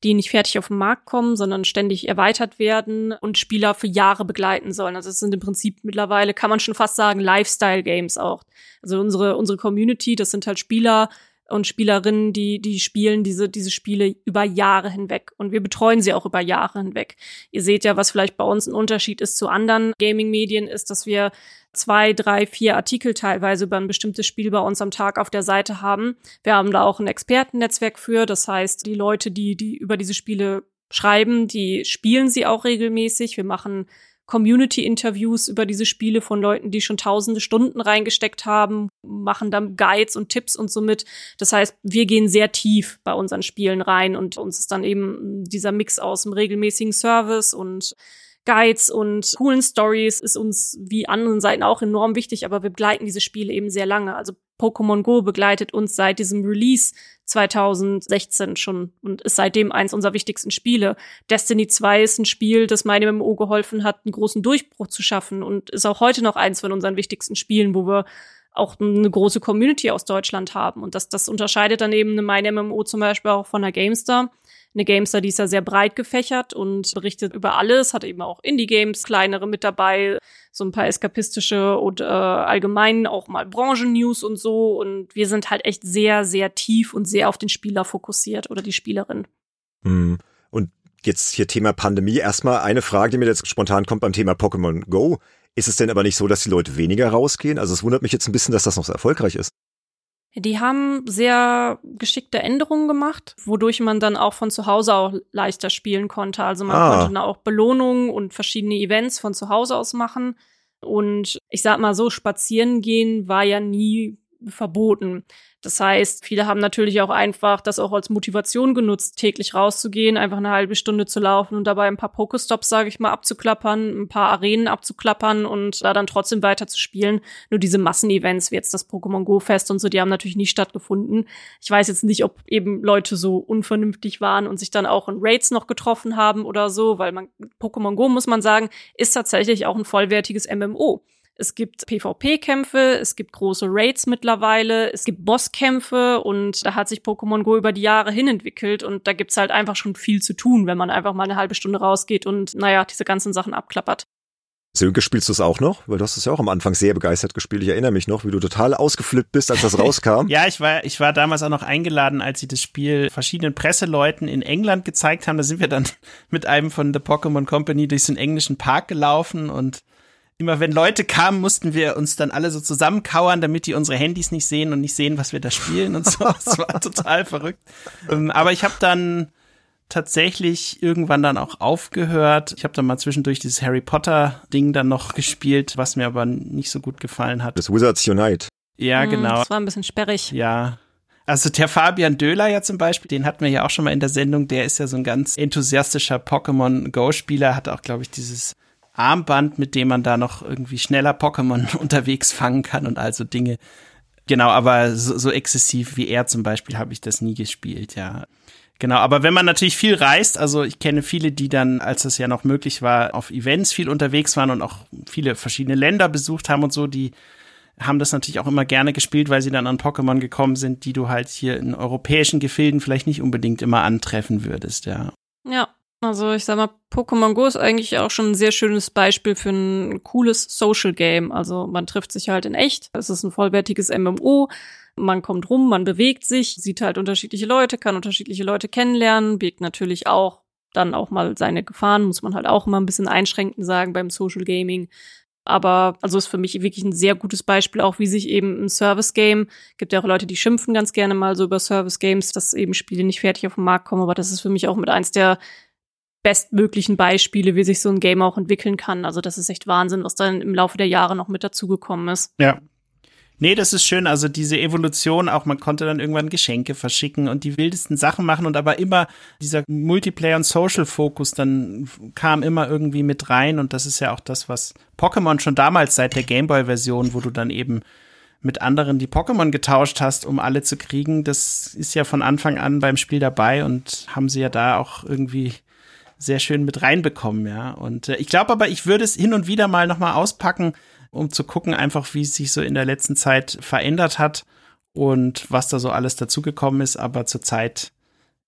die nicht fertig auf den Markt kommen, sondern ständig erweitert werden und Spieler für Jahre begleiten sollen. Also es sind im Prinzip mittlerweile, kann man schon fast sagen, Lifestyle-Games auch. Also unsere, unsere Community, das sind halt Spieler, und Spielerinnen, die, die spielen diese, diese Spiele über Jahre hinweg. Und wir betreuen sie auch über Jahre hinweg. Ihr seht ja, was vielleicht bei uns ein Unterschied ist zu anderen Gaming-Medien, ist, dass wir zwei, drei, vier Artikel teilweise über ein bestimmtes Spiel bei uns am Tag auf der Seite haben. Wir haben da auch ein Expertennetzwerk für. Das heißt, die Leute, die, die über diese Spiele schreiben, die spielen sie auch regelmäßig. Wir machen Community-Interviews über diese Spiele von Leuten, die schon tausende Stunden reingesteckt haben, machen dann Guides und Tipps und so mit. Das heißt, wir gehen sehr tief bei unseren Spielen rein und uns ist dann eben dieser Mix aus dem regelmäßigen Service und Guides und coolen Stories ist uns wie anderen Seiten auch enorm wichtig, aber wir begleiten diese Spiele eben sehr lange. Also Pokémon Go begleitet uns seit diesem Release 2016 schon und ist seitdem eins unserer wichtigsten Spiele. Destiny 2 ist ein Spiel, das meinem MMO geholfen hat, einen großen Durchbruch zu schaffen und ist auch heute noch eins von unseren wichtigsten Spielen, wo wir auch eine große Community aus Deutschland haben. Und das, das unterscheidet dann eben eine MMO zum Beispiel auch von der GameStar eine GameStar, die ist ja sehr breit gefächert und berichtet über alles, hat eben auch Indie-Games, kleinere mit dabei, so ein paar eskapistische und äh, allgemein auch mal Branchen-News und so. Und wir sind halt echt sehr, sehr tief und sehr auf den Spieler fokussiert oder die Spielerin. Hm. Und jetzt hier Thema Pandemie. Erstmal eine Frage, die mir jetzt spontan kommt beim Thema Pokémon Go. Ist es denn aber nicht so, dass die Leute weniger rausgehen? Also es wundert mich jetzt ein bisschen, dass das noch so erfolgreich ist. Die haben sehr geschickte Änderungen gemacht, wodurch man dann auch von zu Hause auch leichter spielen konnte. Also man ah. konnte dann auch Belohnungen und verschiedene Events von zu Hause aus machen. Und ich sag mal so, spazieren gehen war ja nie verboten. Das heißt, viele haben natürlich auch einfach das auch als Motivation genutzt, täglich rauszugehen, einfach eine halbe Stunde zu laufen und dabei ein paar Pokestops, sage ich mal, abzuklappern, ein paar Arenen abzuklappern und da dann trotzdem weiter zu spielen. Nur diese Massenevents, wie jetzt das Pokémon Go Fest und so, die haben natürlich nie stattgefunden. Ich weiß jetzt nicht, ob eben Leute so unvernünftig waren und sich dann auch in Raids noch getroffen haben oder so, weil man Pokémon Go muss man sagen, ist tatsächlich auch ein vollwertiges MMO. Es gibt PvP-Kämpfe, es gibt große Raids mittlerweile, es gibt Bosskämpfe und da hat sich Pokémon Go über die Jahre hin entwickelt und da gibt's halt einfach schon viel zu tun, wenn man einfach mal eine halbe Stunde rausgeht und naja, diese ganzen Sachen abklappert. Sönke, spielst du es auch noch? Weil du hast es ja auch am Anfang sehr begeistert gespielt. Ich erinnere mich noch, wie du total ausgeflippt bist, als das rauskam. ja, ich war, ich war damals auch noch eingeladen, als sie das Spiel verschiedenen Presseleuten in England gezeigt haben. Da sind wir dann mit einem von The Pokémon Company durch einen englischen Park gelaufen und immer wenn Leute kamen, mussten wir uns dann alle so zusammenkauern, damit die unsere Handys nicht sehen und nicht sehen, was wir da spielen und so. Das war total verrückt. Ähm, aber ich habe dann tatsächlich irgendwann dann auch aufgehört. Ich habe dann mal zwischendurch dieses Harry Potter Ding dann noch gespielt, was mir aber nicht so gut gefallen hat. Das Wizards Unite. Ja, hm, genau. Das war ein bisschen sperrig. Ja. Also der Fabian Döhler ja zum Beispiel, den hatten wir ja auch schon mal in der Sendung, der ist ja so ein ganz enthusiastischer Pokémon Go-Spieler, hat auch, glaube ich, dieses Armband, mit dem man da noch irgendwie schneller Pokémon unterwegs fangen kann und also Dinge. Genau, aber so, so exzessiv wie er zum Beispiel habe ich das nie gespielt, ja. Genau, aber wenn man natürlich viel reist, also ich kenne viele, die dann, als es ja noch möglich war, auf Events viel unterwegs waren und auch viele verschiedene Länder besucht haben und so, die haben das natürlich auch immer gerne gespielt, weil sie dann an Pokémon gekommen sind, die du halt hier in europäischen Gefilden vielleicht nicht unbedingt immer antreffen würdest, ja. Ja, also ich sag mal, Pokémon Go ist eigentlich auch schon ein sehr schönes Beispiel für ein cooles Social Game. Also man trifft sich halt in echt. Es ist ein vollwertiges MMO. Man kommt rum, man bewegt sich, sieht halt unterschiedliche Leute, kann unterschiedliche Leute kennenlernen, birgt natürlich auch dann auch mal seine Gefahren, muss man halt auch immer ein bisschen einschränken sagen beim Social Gaming. Aber also ist für mich wirklich ein sehr gutes Beispiel, auch wie sich eben ein Service-Game, gibt ja auch Leute, die schimpfen ganz gerne mal so über Service-Games, dass eben Spiele nicht fertig auf den Markt kommen, aber das ist für mich auch mit eins der bestmöglichen Beispiele, wie sich so ein Game auch entwickeln kann. Also das ist echt Wahnsinn, was dann im Laufe der Jahre noch mit dazugekommen ist. Ja. Nee, das ist schön. Also diese Evolution, auch man konnte dann irgendwann Geschenke verschicken und die wildesten Sachen machen und aber immer dieser Multiplayer- und Social-Fokus dann kam immer irgendwie mit rein und das ist ja auch das, was Pokémon schon damals seit der Gameboy-Version, wo du dann eben mit anderen die Pokémon getauscht hast, um alle zu kriegen, das ist ja von Anfang an beim Spiel dabei und haben sie ja da auch irgendwie sehr schön mit reinbekommen, ja. Und äh, ich glaube aber, ich würde es hin und wieder mal nochmal auspacken, um zu gucken, einfach wie es sich so in der letzten Zeit verändert hat und was da so alles dazugekommen ist. Aber zurzeit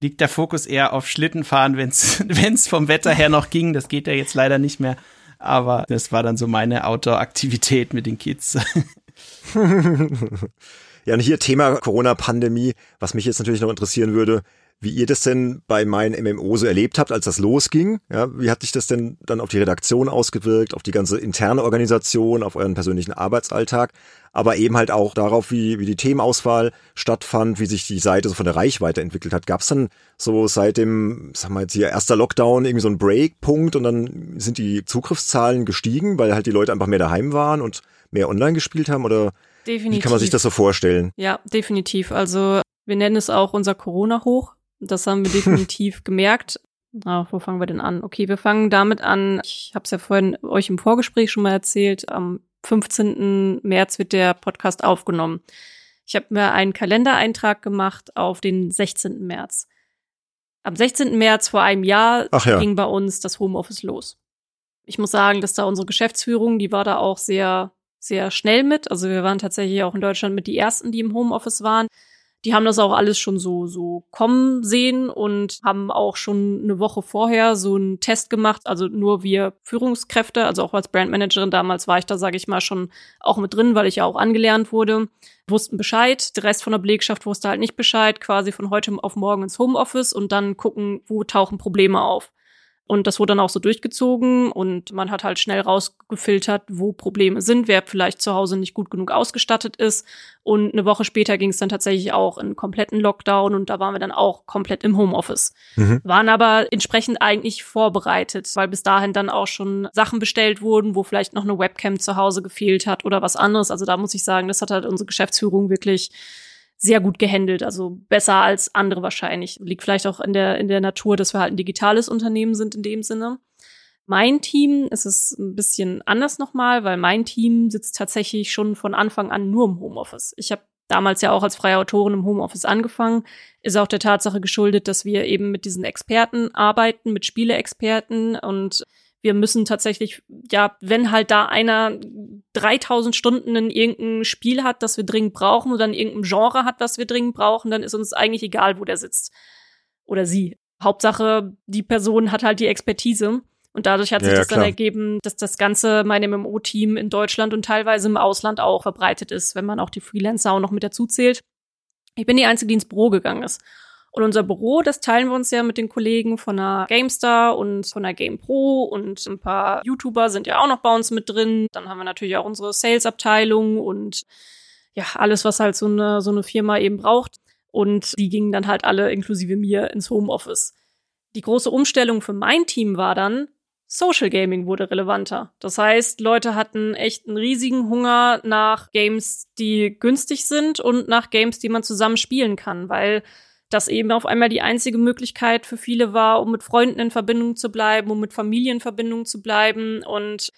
liegt der Fokus eher auf Schlittenfahren, wenn es vom Wetter her noch ging. Das geht ja jetzt leider nicht mehr. Aber das war dann so meine Outdoor-Aktivität mit den Kids. Ja, und hier Thema Corona-Pandemie, was mich jetzt natürlich noch interessieren würde, wie ihr das denn bei meinen MMO so erlebt habt, als das losging. Ja, wie hat sich das denn dann auf die Redaktion ausgewirkt, auf die ganze interne Organisation, auf euren persönlichen Arbeitsalltag, aber eben halt auch darauf, wie, wie die Themenauswahl stattfand, wie sich die Seite so von der Reichweite entwickelt hat. Gab es dann so seit dem, sagen wir jetzt hier, erster Lockdown irgendwie so einen Breakpunkt und dann sind die Zugriffszahlen gestiegen, weil halt die Leute einfach mehr daheim waren und mehr online gespielt haben oder Definitiv. wie kann man sich das so vorstellen? Ja, definitiv. Also wir nennen es auch unser Corona-Hoch. Das haben wir definitiv gemerkt. Na, wo fangen wir denn an? Okay, wir fangen damit an. Ich habe es ja vorhin euch im Vorgespräch schon mal erzählt. Am 15. März wird der Podcast aufgenommen. Ich habe mir einen Kalendereintrag gemacht auf den 16. März. Am 16. März vor einem Jahr ja. ging bei uns das Homeoffice los. Ich muss sagen, dass da unsere Geschäftsführung, die war da auch sehr, sehr schnell mit. Also wir waren tatsächlich auch in Deutschland mit die ersten, die im Homeoffice waren die haben das auch alles schon so, so kommen sehen und haben auch schon eine Woche vorher so einen Test gemacht. Also nur wir Führungskräfte, also auch als Brandmanagerin damals war ich da, sage ich mal, schon auch mit drin, weil ich ja auch angelernt wurde, wussten Bescheid. Der Rest von der Belegschaft wusste halt nicht Bescheid, quasi von heute auf morgen ins Homeoffice und dann gucken, wo tauchen Probleme auf. Und das wurde dann auch so durchgezogen und man hat halt schnell rausgefiltert, wo Probleme sind, wer vielleicht zu Hause nicht gut genug ausgestattet ist. Und eine Woche später ging es dann tatsächlich auch in kompletten Lockdown und da waren wir dann auch komplett im Homeoffice. Mhm. Waren aber entsprechend eigentlich vorbereitet, weil bis dahin dann auch schon Sachen bestellt wurden, wo vielleicht noch eine Webcam zu Hause gefehlt hat oder was anderes. Also da muss ich sagen, das hat halt unsere Geschäftsführung wirklich sehr gut gehandelt, also besser als andere wahrscheinlich. Liegt vielleicht auch in der, in der Natur, dass wir halt ein digitales Unternehmen sind in dem Sinne. Mein Team ist es ein bisschen anders nochmal, weil mein Team sitzt tatsächlich schon von Anfang an nur im Homeoffice. Ich habe damals ja auch als freie Autorin im Homeoffice angefangen, ist auch der Tatsache geschuldet, dass wir eben mit diesen Experten arbeiten, mit Spieleexperten und wir müssen tatsächlich, ja, wenn halt da einer 3000 Stunden in irgendein Spiel hat, das wir dringend brauchen oder in irgendeinem Genre hat, das wir dringend brauchen, dann ist uns eigentlich egal, wo der sitzt. Oder sie. Hauptsache, die Person hat halt die Expertise. Und dadurch hat sich ja, das dann ergeben, dass das ganze mein MMO-Team in Deutschland und teilweise im Ausland auch verbreitet ist, wenn man auch die Freelancer auch noch mit dazu zählt. Ich bin die Einzige, die ins Büro gegangen ist. Und unser Büro, das teilen wir uns ja mit den Kollegen von der GameStar und von der GamePro und ein paar YouTuber sind ja auch noch bei uns mit drin. Dann haben wir natürlich auch unsere Sales-Abteilung und ja, alles, was halt so eine, so eine Firma eben braucht. Und die gingen dann halt alle inklusive mir ins Homeoffice. Die große Umstellung für mein Team war dann, Social Gaming wurde relevanter. Das heißt, Leute hatten echt einen riesigen Hunger nach Games, die günstig sind und nach Games, die man zusammen spielen kann, weil das eben auf einmal die einzige Möglichkeit für viele war, um mit Freunden in Verbindung zu bleiben, um mit Familien in Verbindung zu bleiben. Und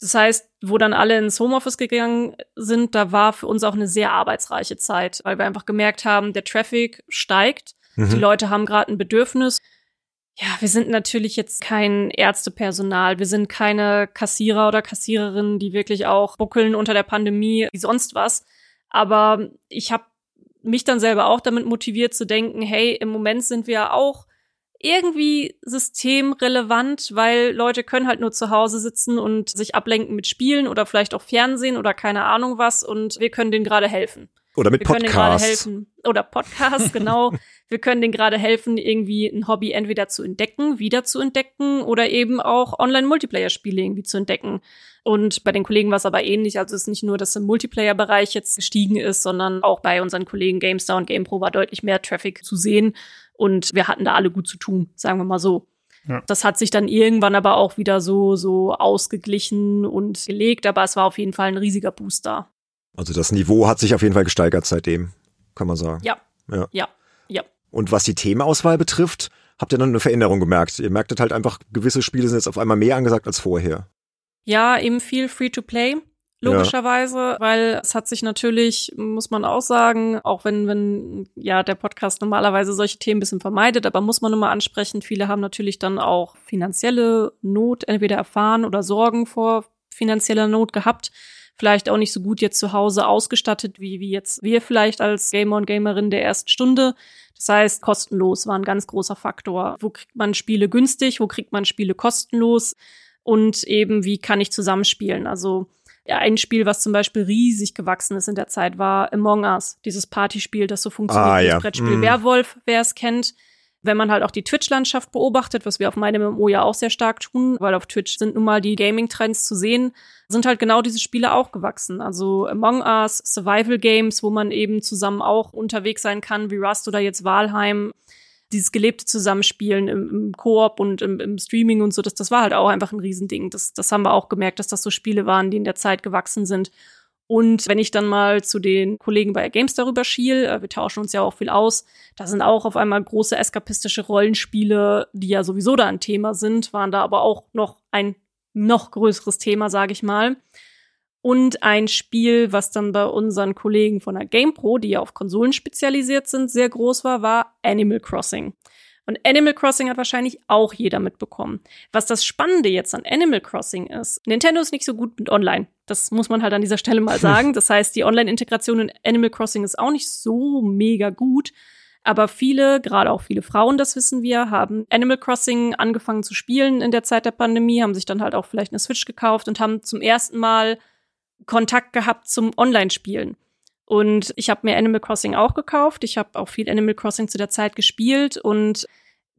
das heißt, wo dann alle ins Homeoffice gegangen sind, da war für uns auch eine sehr arbeitsreiche Zeit, weil wir einfach gemerkt haben, der Traffic steigt, mhm. die Leute haben gerade ein Bedürfnis. Ja, wir sind natürlich jetzt kein Ärztepersonal, wir sind keine Kassierer oder Kassiererinnen, die wirklich auch buckeln unter der Pandemie wie sonst was. Aber ich habe mich dann selber auch damit motiviert zu denken, hey, im Moment sind wir auch irgendwie systemrelevant, weil Leute können halt nur zu Hause sitzen und sich ablenken mit Spielen oder vielleicht auch Fernsehen oder keine Ahnung was und wir können denen gerade helfen. Oder mit wir Podcasts. Können denen gerade helfen. Oder Podcasts, genau. wir können denen gerade helfen, irgendwie ein Hobby entweder zu entdecken, wieder zu entdecken oder eben auch Online-Multiplayer-Spiele irgendwie zu entdecken. Und bei den Kollegen war es aber ähnlich. Also es ist nicht nur, dass im Multiplayer-Bereich jetzt gestiegen ist, sondern auch bei unseren Kollegen GameStar und GamePro war deutlich mehr Traffic zu sehen. Und wir hatten da alle gut zu tun, sagen wir mal so. Ja. Das hat sich dann irgendwann aber auch wieder so, so ausgeglichen und gelegt, aber es war auf jeden Fall ein riesiger Booster. Also das Niveau hat sich auf jeden Fall gesteigert seitdem, kann man sagen. Ja. Ja. Ja. ja. Und was die Themenauswahl betrifft, habt ihr dann eine Veränderung gemerkt? Ihr merktet halt einfach, gewisse Spiele sind jetzt auf einmal mehr angesagt als vorher. Ja, eben viel Free-to-Play logischerweise, ja. weil es hat sich natürlich, muss man auch sagen, auch wenn, wenn ja der Podcast normalerweise solche Themen ein bisschen vermeidet, aber muss man nur mal ansprechen, viele haben natürlich dann auch finanzielle Not entweder erfahren oder Sorgen vor finanzieller Not gehabt. Vielleicht auch nicht so gut jetzt zu Hause ausgestattet, wie, wie jetzt wir vielleicht als Gamer und Gamerin der ersten Stunde. Das heißt, kostenlos war ein ganz großer Faktor. Wo kriegt man Spiele günstig? Wo kriegt man Spiele kostenlos? Und eben, wie kann ich zusammenspielen. Also ein Spiel, was zum Beispiel riesig gewachsen ist in der Zeit, war Among Us, dieses Partyspiel, das so funktioniert Ah, wie ja. das Brettspiel Mm. Werwolf, wer es kennt. Wenn man halt auch die Twitch-Landschaft beobachtet, was wir auf meinem MMO ja auch sehr stark tun, weil auf Twitch sind nun mal die Gaming-Trends zu sehen, sind halt genau diese Spiele auch gewachsen. Also Among Us, Survival Games, wo man eben zusammen auch unterwegs sein kann, wie Rust oder jetzt Valheim. Dieses gelebte Zusammenspielen im, im Koop und im, im Streaming und so, das, das war halt auch einfach ein Riesending. Das, das haben wir auch gemerkt, dass das so Spiele waren, die in der Zeit gewachsen sind. Und wenn ich dann mal zu den Kollegen bei Games darüber schiel, äh, wir tauschen uns ja auch viel aus, da sind auch auf einmal große eskapistische Rollenspiele, die ja sowieso da ein Thema sind, waren da aber auch noch ein noch größeres Thema, sage ich mal. Und ein Spiel, was dann bei unseren Kollegen von der GamePro, die ja auf Konsolen spezialisiert sind, sehr groß war, war Animal Crossing. Und Animal Crossing hat wahrscheinlich auch jeder mitbekommen. Was das Spannende jetzt an Animal Crossing ist, Nintendo ist nicht so gut mit Online. Das muss man halt an dieser Stelle mal sagen. Das heißt, die Online-Integration in Animal Crossing ist auch nicht so mega gut. Aber viele, gerade auch viele Frauen, das wissen wir, haben Animal Crossing angefangen zu spielen in der Zeit der Pandemie, haben sich dann halt auch vielleicht eine Switch gekauft und haben zum ersten Mal Kontakt gehabt zum Online-Spielen. Und ich habe mir Animal Crossing auch gekauft. Ich habe auch viel Animal Crossing zu der Zeit gespielt und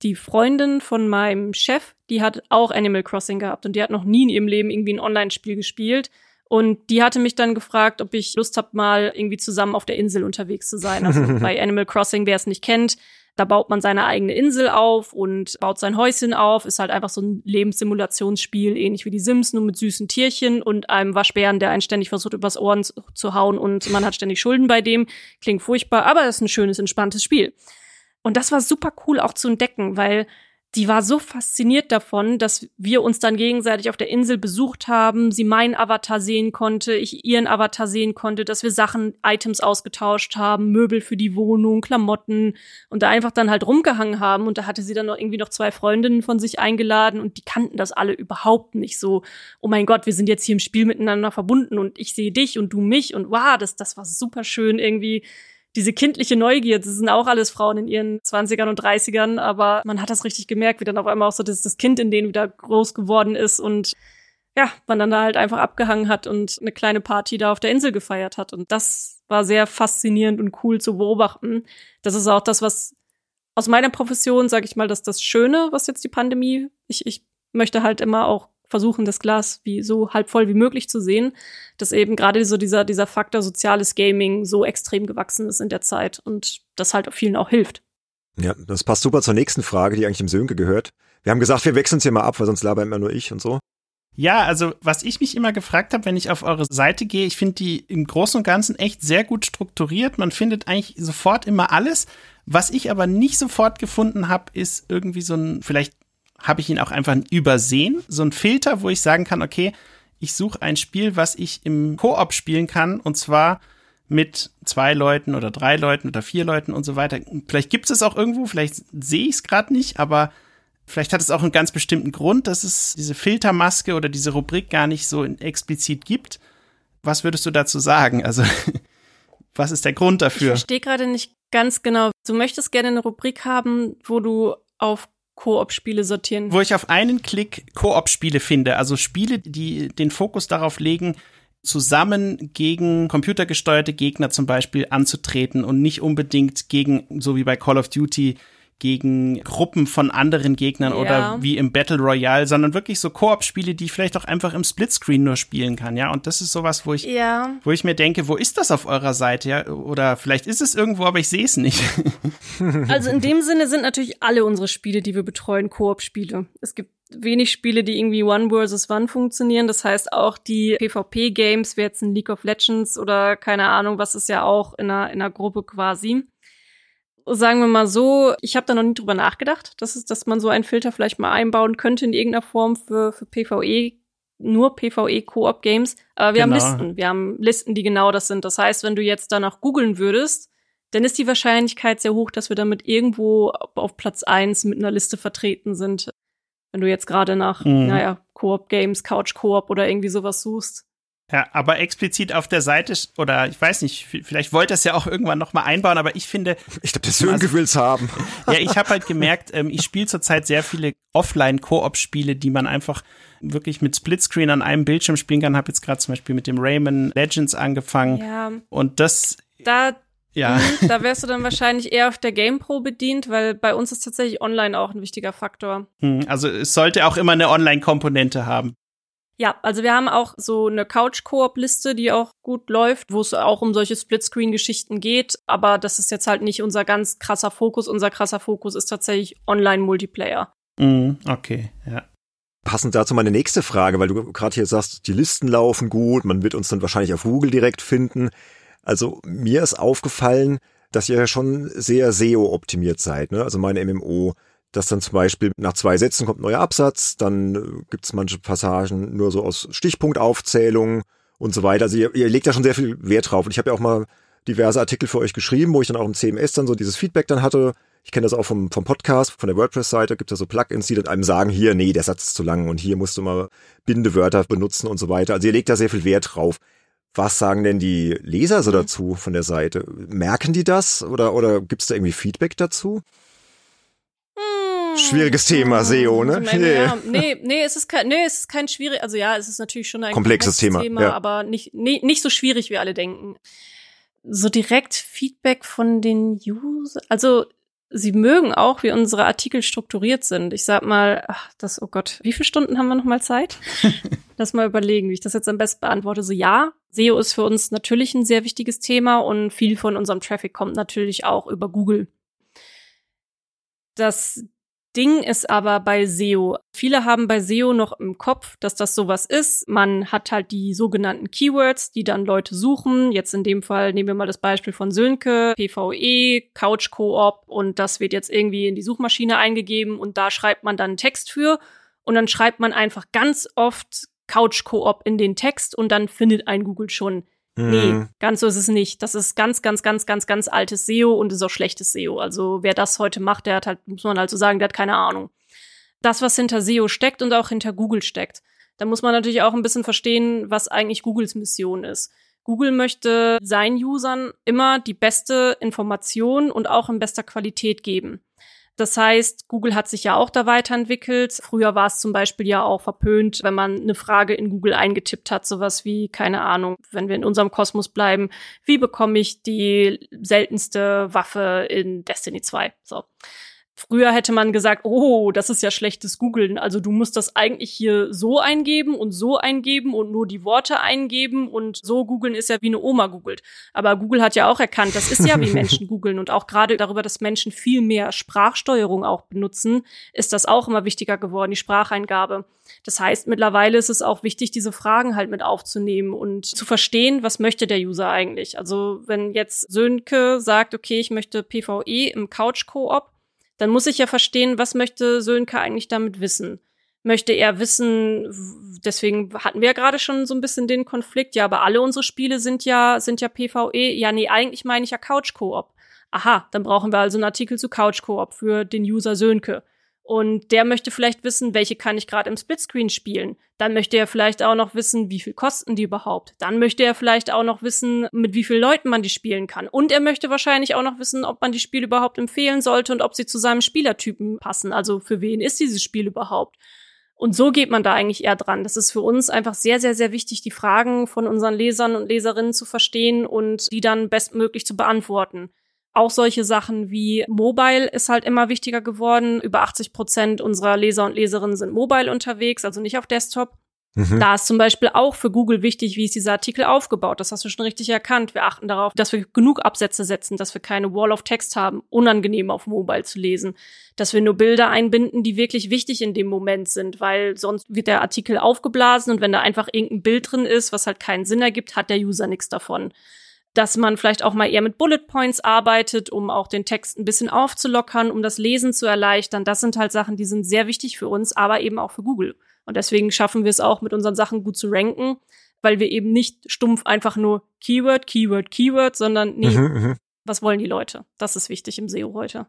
die Freundin von meinem Chef, die hat auch Animal Crossing gehabt und die hat noch nie in ihrem Leben irgendwie ein Online-Spiel gespielt. Und die hatte mich dann gefragt, ob ich Lust habe, mal irgendwie zusammen auf der Insel unterwegs zu sein. Also bei Animal Crossing, wer es nicht kennt, da baut man seine eigene Insel auf und baut sein Häuschen auf. Ist halt einfach so ein Lebenssimulationsspiel, ähnlich wie die Sims, nur mit süßen Tierchen und einem Waschbären, der einen ständig versucht, übers Ohren zu, zu hauen und man hat ständig Schulden bei dem. Klingt furchtbar, aber es ist ein schönes, entspanntes Spiel. Und das war super cool auch zu entdecken, weil die war so fasziniert davon, dass wir uns dann gegenseitig auf der Insel besucht haben, sie meinen Avatar sehen konnte, ich ihren Avatar sehen konnte, dass wir Sachen, Items ausgetauscht haben, Möbel für die Wohnung, Klamotten und da einfach dann halt rumgehangen haben und da hatte sie dann noch irgendwie noch zwei Freundinnen von sich eingeladen und die kannten das alle überhaupt nicht so. Oh mein Gott, wir sind jetzt hier im Spiel miteinander verbunden und ich sehe dich und du mich und wow, das, das war super schön irgendwie diese kindliche Neugier, das sind auch alles Frauen in ihren 20ern und 30ern, aber man hat das richtig gemerkt, wie dann auf einmal auch so das, das Kind in denen wieder groß geworden ist und ja, man dann da halt einfach abgehangen hat und eine kleine Party da auf der Insel gefeiert hat. Und das war sehr faszinierend und cool zu beobachten. Das ist auch das, was aus meiner Profession, sage ich mal, dass das Schöne, was jetzt die Pandemie, ich, ich möchte halt immer auch versuchen, das Glas wie so halb voll wie möglich zu sehen, dass eben gerade so dieser, dieser Faktor soziales Gaming so extrem gewachsen ist in der Zeit und das halt vielen auch hilft. Ja, das passt super zur nächsten Frage, die eigentlich dem Sönke gehört. Wir haben gesagt, wir wechseln uns hier mal ab, weil sonst labern immer nur ich und so. Ja, also was ich mich immer gefragt habe, wenn ich auf eure Seite gehe, ich finde die im Großen und Ganzen echt sehr gut strukturiert. Man findet eigentlich sofort immer alles. Was ich aber nicht sofort gefunden habe, ist irgendwie so ein, vielleicht habe ich ihn auch einfach übersehen, so ein Filter, wo ich sagen kann, okay, ich suche ein Spiel, was ich im Koop spielen kann und zwar mit zwei Leuten oder drei Leuten oder vier Leuten und so weiter. Vielleicht gibt es es auch irgendwo, vielleicht sehe ich es gerade nicht, aber vielleicht hat es auch einen ganz bestimmten Grund, dass es diese Filtermaske oder diese Rubrik gar nicht so explizit gibt. Was würdest du dazu sagen? Also, was ist der Grund Ich dafür? verstehe gerade nicht ganz genau. Du möchtest gerne eine Rubrik haben, wo du auf Koop-Spiele sortieren. Wo ich auf einen Klick Koop-Spiele finde, also Spiele, die den Fokus darauf legen, zusammen gegen computergesteuerte Gegner zum Beispiel anzutreten und nicht unbedingt gegen, so wie bei Call of Duty, gegen Gruppen von anderen Gegnern Ja. oder wie im Battle Royale, sondern wirklich so Koop-Spiele, die ich vielleicht auch einfach im Splitscreen nur spielen kann, ja. Und das ist sowas, wo ich, Ja, wo ich mir denke, wo ist das auf eurer Seite, ja? Oder vielleicht ist es irgendwo, aber ich sehe es nicht. also in dem Sinne sind natürlich alle unsere Spiele, die wir betreuen, Koop-Spiele. Es gibt wenig Spiele, die irgendwie One versus One funktionieren. Das heißt auch die PvP-Games, wie jetzt ein League of Legends oder keine Ahnung, was ist ja auch in einer, in einer Gruppe quasi. Sagen wir mal so, ich habe da noch nie drüber nachgedacht, dass, es, dass man so einen Filter vielleicht mal einbauen könnte in irgendeiner Form für, für PvE, nur PvE-Koop-Games. Aber wir Genau. haben Listen. Wir haben Listen, die genau das sind. Das heißt, wenn du jetzt danach googeln würdest, dann ist die Wahrscheinlichkeit sehr hoch, dass wir damit irgendwo auf Platz eins mit einer Liste vertreten sind. Wenn du jetzt gerade nach, Mhm. naja, Koop-Games, Couch-Koop oder irgendwie sowas suchst. Ja, aber explizit auf der Seite oder ich weiß nicht, vielleicht wollt ihr es ja auch irgendwann nochmal einbauen, aber ich finde. Ich glaube, das Sönke will's haben. Ja, ich habe halt gemerkt, ähm, ich spiele zurzeit sehr viele Offline-Koop-Spiele, die man einfach wirklich mit Splitscreen an einem Bildschirm spielen kann. Habe jetzt gerade zum Beispiel mit dem Rayman Legends angefangen. Ja. Und das. Da ja. Mhm, da wärst du dann wahrscheinlich eher auf der GamePro bedient, weil bei uns ist tatsächlich online auch ein wichtiger Faktor. Hm, also es sollte auch immer eine Online-Komponente haben. Ja, also wir haben auch so eine Couch-Koop-Liste, die auch gut läuft, wo es auch um solche Splitscreen-Geschichten geht. Aber das ist jetzt halt nicht unser ganz krasser Fokus. Unser krasser Fokus ist tatsächlich Online-Multiplayer. Mm, okay, ja. Passend dazu meine nächste Frage, weil du gerade hier sagst, die Listen laufen gut, man wird uns dann wahrscheinlich auf Google direkt finden. Also mir ist aufgefallen, dass ihr ja schon sehr SEO-optimiert seid. Ne? Also meine MMO dass dann zum Beispiel nach zwei Sätzen kommt ein neuer Absatz, dann äh, gibt es manche Passagen nur so aus Stichpunktaufzählungen und so weiter. Also ihr, ihr legt da schon sehr viel Wert drauf. Und ich habe ja auch mal diverse Artikel für euch geschrieben, wo ich dann auch im CMS dann so dieses Feedback dann hatte. Ich kenne das auch vom, vom Podcast, von der WordPress-Seite, gibt es da so Plugins, die dann einem sagen, hier, nee, der Satz ist zu lang und hier musst du mal Bindewörter benutzen und so weiter. Also ihr legt da sehr viel Wert drauf. Was sagen denn die Leser so mhm. dazu von der Seite? Merken die das oder, oder gibt es da irgendwie Feedback dazu? Schwieriges Thema, SEO, ne? Nee. Ja, nee, nee, es ist kein, nee, es ist kein schwierig, also ja, es ist natürlich schon ein komplexes Thema, Thema ja. aber nicht, nee, nicht so schwierig, wie alle denken. So direkt Feedback von den User, also sie mögen auch, wie unsere Artikel strukturiert sind. Ich sag mal, ach, das, oh Gott, wie viele Stunden haben wir noch mal Zeit? Lass mal überlegen, wie ich das jetzt am besten beantworte. So ja, SEO ist für uns natürlich ein sehr wichtiges Thema und viel von unserem Traffic kommt natürlich auch über Google. Das Ding ist aber bei SEO. Viele haben bei SEO noch im Kopf, dass das sowas ist. Man hat halt die sogenannten Keywords, die dann Leute suchen. Jetzt in dem Fall nehmen wir mal das Beispiel von Sönke, PvE, Couch Coop und das wird jetzt irgendwie in die Suchmaschine eingegeben und da schreibt man dann Text für und dann schreibt man einfach ganz oft Couch Coop in den Text und dann findet ein Google schon Nee, mhm. ganz so ist es nicht. Das ist ganz, ganz, ganz, ganz, ganz altes SEO und ist auch schlechtes SEO. Also wer das heute macht, der hat halt, muss man halt so sagen, der hat keine Ahnung. Das, was hinter SEO steckt und auch hinter Google steckt. Da muss man natürlich auch ein bisschen verstehen, was eigentlich Googles Mission ist. Google möchte seinen Usern immer die beste Information und auch in bester Qualität geben. Das heißt, Google hat sich ja auch da weiterentwickelt. Früher war es zum Beispiel ja auch verpönt, wenn man eine Frage in Google eingetippt hat, sowas wie, keine Ahnung, wenn wir in unserem Kosmos bleiben, wie bekomme ich die seltenste Waffe in Destiny 2? So. Früher hätte man gesagt, oh, das ist ja schlechtes Googeln. Also du musst das eigentlich hier so eingeben und so eingeben und nur die Worte eingeben und so googeln ist ja wie eine Oma googelt. Aber Google hat ja auch erkannt, das ist ja wie Menschen googeln und auch gerade darüber, dass Menschen viel mehr Sprachsteuerung auch benutzen, ist das auch immer wichtiger geworden, die Spracheingabe. Das heißt, mittlerweile ist es auch wichtig, diese Fragen halt mit aufzunehmen und zu verstehen, was möchte der User eigentlich. Also wenn jetzt Sönke sagt, okay, ich möchte PvE im Couch-Koop, dann muss ich ja verstehen, was möchte Sönke eigentlich damit wissen. Möchte er wissen, deswegen hatten wir ja gerade schon so ein bisschen den Konflikt, ja, aber alle unsere Spiele sind ja, sind ja PvE. Ja, nee, eigentlich meine ich ja Couch Koop. Aha, dann brauchen wir also einen Artikel zu Couch Koop für den User Sönke. Und der möchte vielleicht wissen, welche kann ich gerade im Splitscreen spielen. Dann möchte er vielleicht auch noch wissen, wie viel kosten die überhaupt. Dann möchte er vielleicht auch noch wissen, mit wie vielen Leuten man die spielen kann. Und er möchte wahrscheinlich auch noch wissen, ob man die Spiele überhaupt empfehlen sollte und ob sie zu seinem Spielertypen passen. Also für wen ist dieses Spiel überhaupt? Und so geht man da eigentlich eher dran. Das ist für uns einfach sehr, sehr, sehr wichtig, die Fragen von unseren Lesern und Leserinnen zu verstehen und die dann bestmöglich zu beantworten. Auch solche Sachen wie Mobile ist halt immer wichtiger geworden. Über 80 Prozent unserer Leser und Leserinnen sind mobile unterwegs, also nicht auf Desktop. Mhm. Da ist zum Beispiel auch für Google wichtig, wie ist dieser Artikel aufgebaut. Das hast du schon richtig erkannt. Wir achten darauf, dass wir genug Absätze setzen, dass wir keine Wall of Text haben, unangenehm auf Mobile zu lesen, dass wir nur Bilder einbinden, die wirklich wichtig in dem Moment sind, weil sonst wird der Artikel aufgeblasen und wenn da einfach irgendein Bild drin ist, was halt keinen Sinn ergibt, hat der User nichts davon dass man vielleicht auch mal eher mit Bullet Points arbeitet, um auch den Text ein bisschen aufzulockern, um das Lesen zu erleichtern. Das sind halt Sachen, die sind sehr wichtig für uns, aber eben auch für Google. Und deswegen schaffen wir es auch mit unseren Sachen gut zu ranken, weil wir eben nicht stumpf einfach nur Keyword, Keyword, Keyword, sondern nee, mhm, mhm. was wollen die Leute? Das ist wichtig im SEO heute.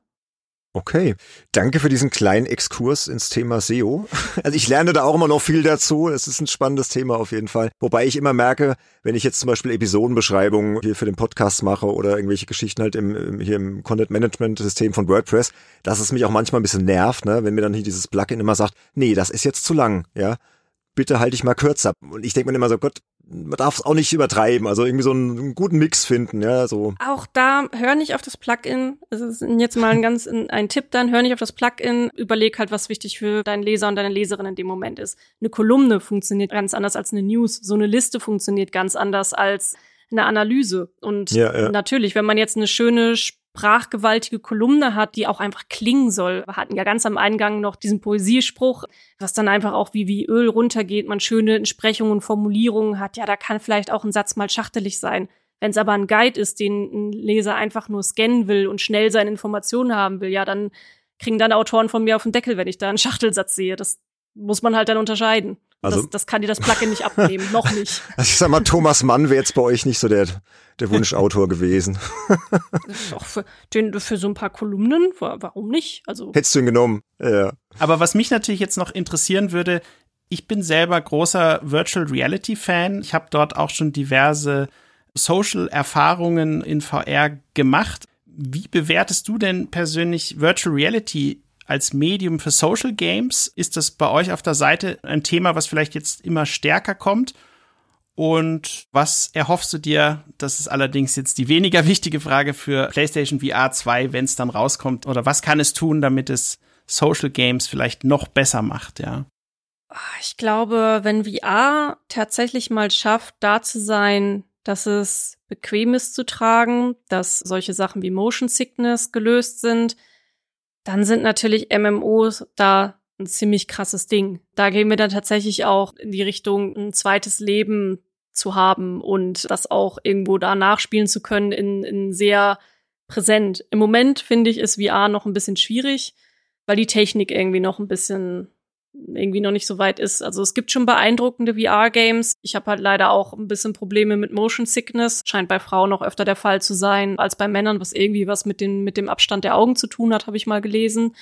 Okay, danke für diesen kleinen Exkurs ins Thema SEO. Also ich lerne da auch immer noch viel dazu. Es ist ein spannendes Thema auf jeden Fall. Wobei ich immer merke, wenn ich jetzt zum Beispiel Episodenbeschreibungen hier für den Podcast mache oder irgendwelche Geschichten halt im, im hier im Content Management System von WordPress, dass es mich auch manchmal ein bisschen nervt, ne, wenn mir dann hier dieses Plugin immer sagt, nee, das ist jetzt zu lang, ja bitte halte ich mal kürzer. Und ich denke mir immer so, Gott, man darf es auch nicht übertreiben, also irgendwie so einen, einen, guten Mix finden, ja, so. Auch da hör nicht auf das Plugin. Also jetzt mal ein ganz ein Tipp dann, hör nicht auf das Plugin, überleg halt, was wichtig für deinen Leser und deine Leserin in dem Moment ist. Eine Kolumne funktioniert ganz anders als eine News, so eine Liste funktioniert ganz anders als eine Analyse. Und ja, ja. natürlich, wenn man jetzt eine schöne sprachgewaltige Kolumne hat, die auch einfach klingen soll. Wir hatten ja ganz am Eingang noch diesen Poesiespruch, was dann einfach auch wie, wie Öl runtergeht, man schöne Entsprechungen und Formulierungen hat. Ja, da kann vielleicht auch ein Satz mal schachtelig sein. Wenn es aber ein Guide ist, den ein Leser einfach nur scannen will und schnell seine Informationen haben will, ja, dann kriegen dann Autoren von mir auf den Deckel, wenn ich da einen Schachtelsatz sehe. Das muss man halt dann unterscheiden. Also, das, das kann dir das Plugin nicht abnehmen, noch nicht. Also ich sag mal, Thomas Mann wäre jetzt bei euch nicht so der, der Wunschautor gewesen. Auch für, den, für so ein paar Kolumnen, warum nicht? Also Hättest du ihn genommen, ja. Aber was mich natürlich jetzt noch interessieren würde, ich bin selber großer Virtual Reality Fan. Ich habe dort auch schon diverse Social-Erfahrungen in VR gemacht. Wie bewertest du denn persönlich Virtual Reality als Medium für Social Games. Ist das bei euch auf der Seite ein Thema, was vielleicht jetzt immer stärker kommt? Und was erhoffst du dir? Das ist allerdings jetzt die weniger wichtige Frage für PlayStation VR 2, wenn es dann rauskommt. Oder was kann es tun, damit es Social Games vielleicht noch besser macht, ja? Ah, ich glaube, wenn VR tatsächlich mal schafft, da zu sein, dass es bequem ist zu tragen, dass solche Sachen wie Motion Sickness gelöst sind, dann sind natürlich MMOs da ein ziemlich krasses Ding. Da gehen wir dann tatsächlich auch in die Richtung, ein zweites Leben zu haben und das auch irgendwo da nachspielen zu können in, in sehr präsent. Im Moment finde ich ist VR noch ein bisschen schwierig, weil die Technik irgendwie noch ein bisschen irgendwie noch nicht so weit ist. Also es gibt schon beeindruckende VR-Games. Ich habe halt leider auch ein bisschen Probleme mit Motion Sickness. Scheint bei Frauen noch öfter der Fall zu sein als bei Männern, was irgendwie was mit, den, mit dem Abstand der Augen zu tun hat, habe ich mal gelesen.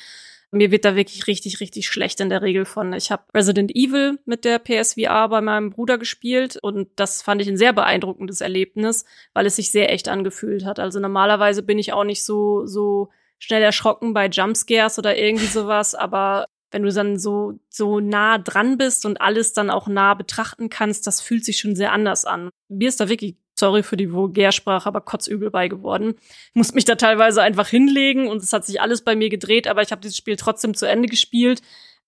Mir wird da wirklich richtig, richtig schlecht in der Regel von. Ich habe Resident Evil mit der PSVR bei meinem Bruder gespielt und das fand ich ein sehr beeindruckendes Erlebnis, weil es sich sehr echt angefühlt hat. Also normalerweise bin ich auch nicht so, so schnell erschrocken bei Jumpscares oder irgendwie sowas, aber wenn du dann so, so nah dran bist und alles dann auch nah betrachten kannst, das fühlt sich schon sehr anders an. Mir ist da wirklich, sorry für die Vulgärsprache, aber kotzübel bei geworden. Ich musste mich da teilweise einfach hinlegen und es hat sich alles bei mir gedreht, aber ich habe dieses Spiel trotzdem zu Ende gespielt,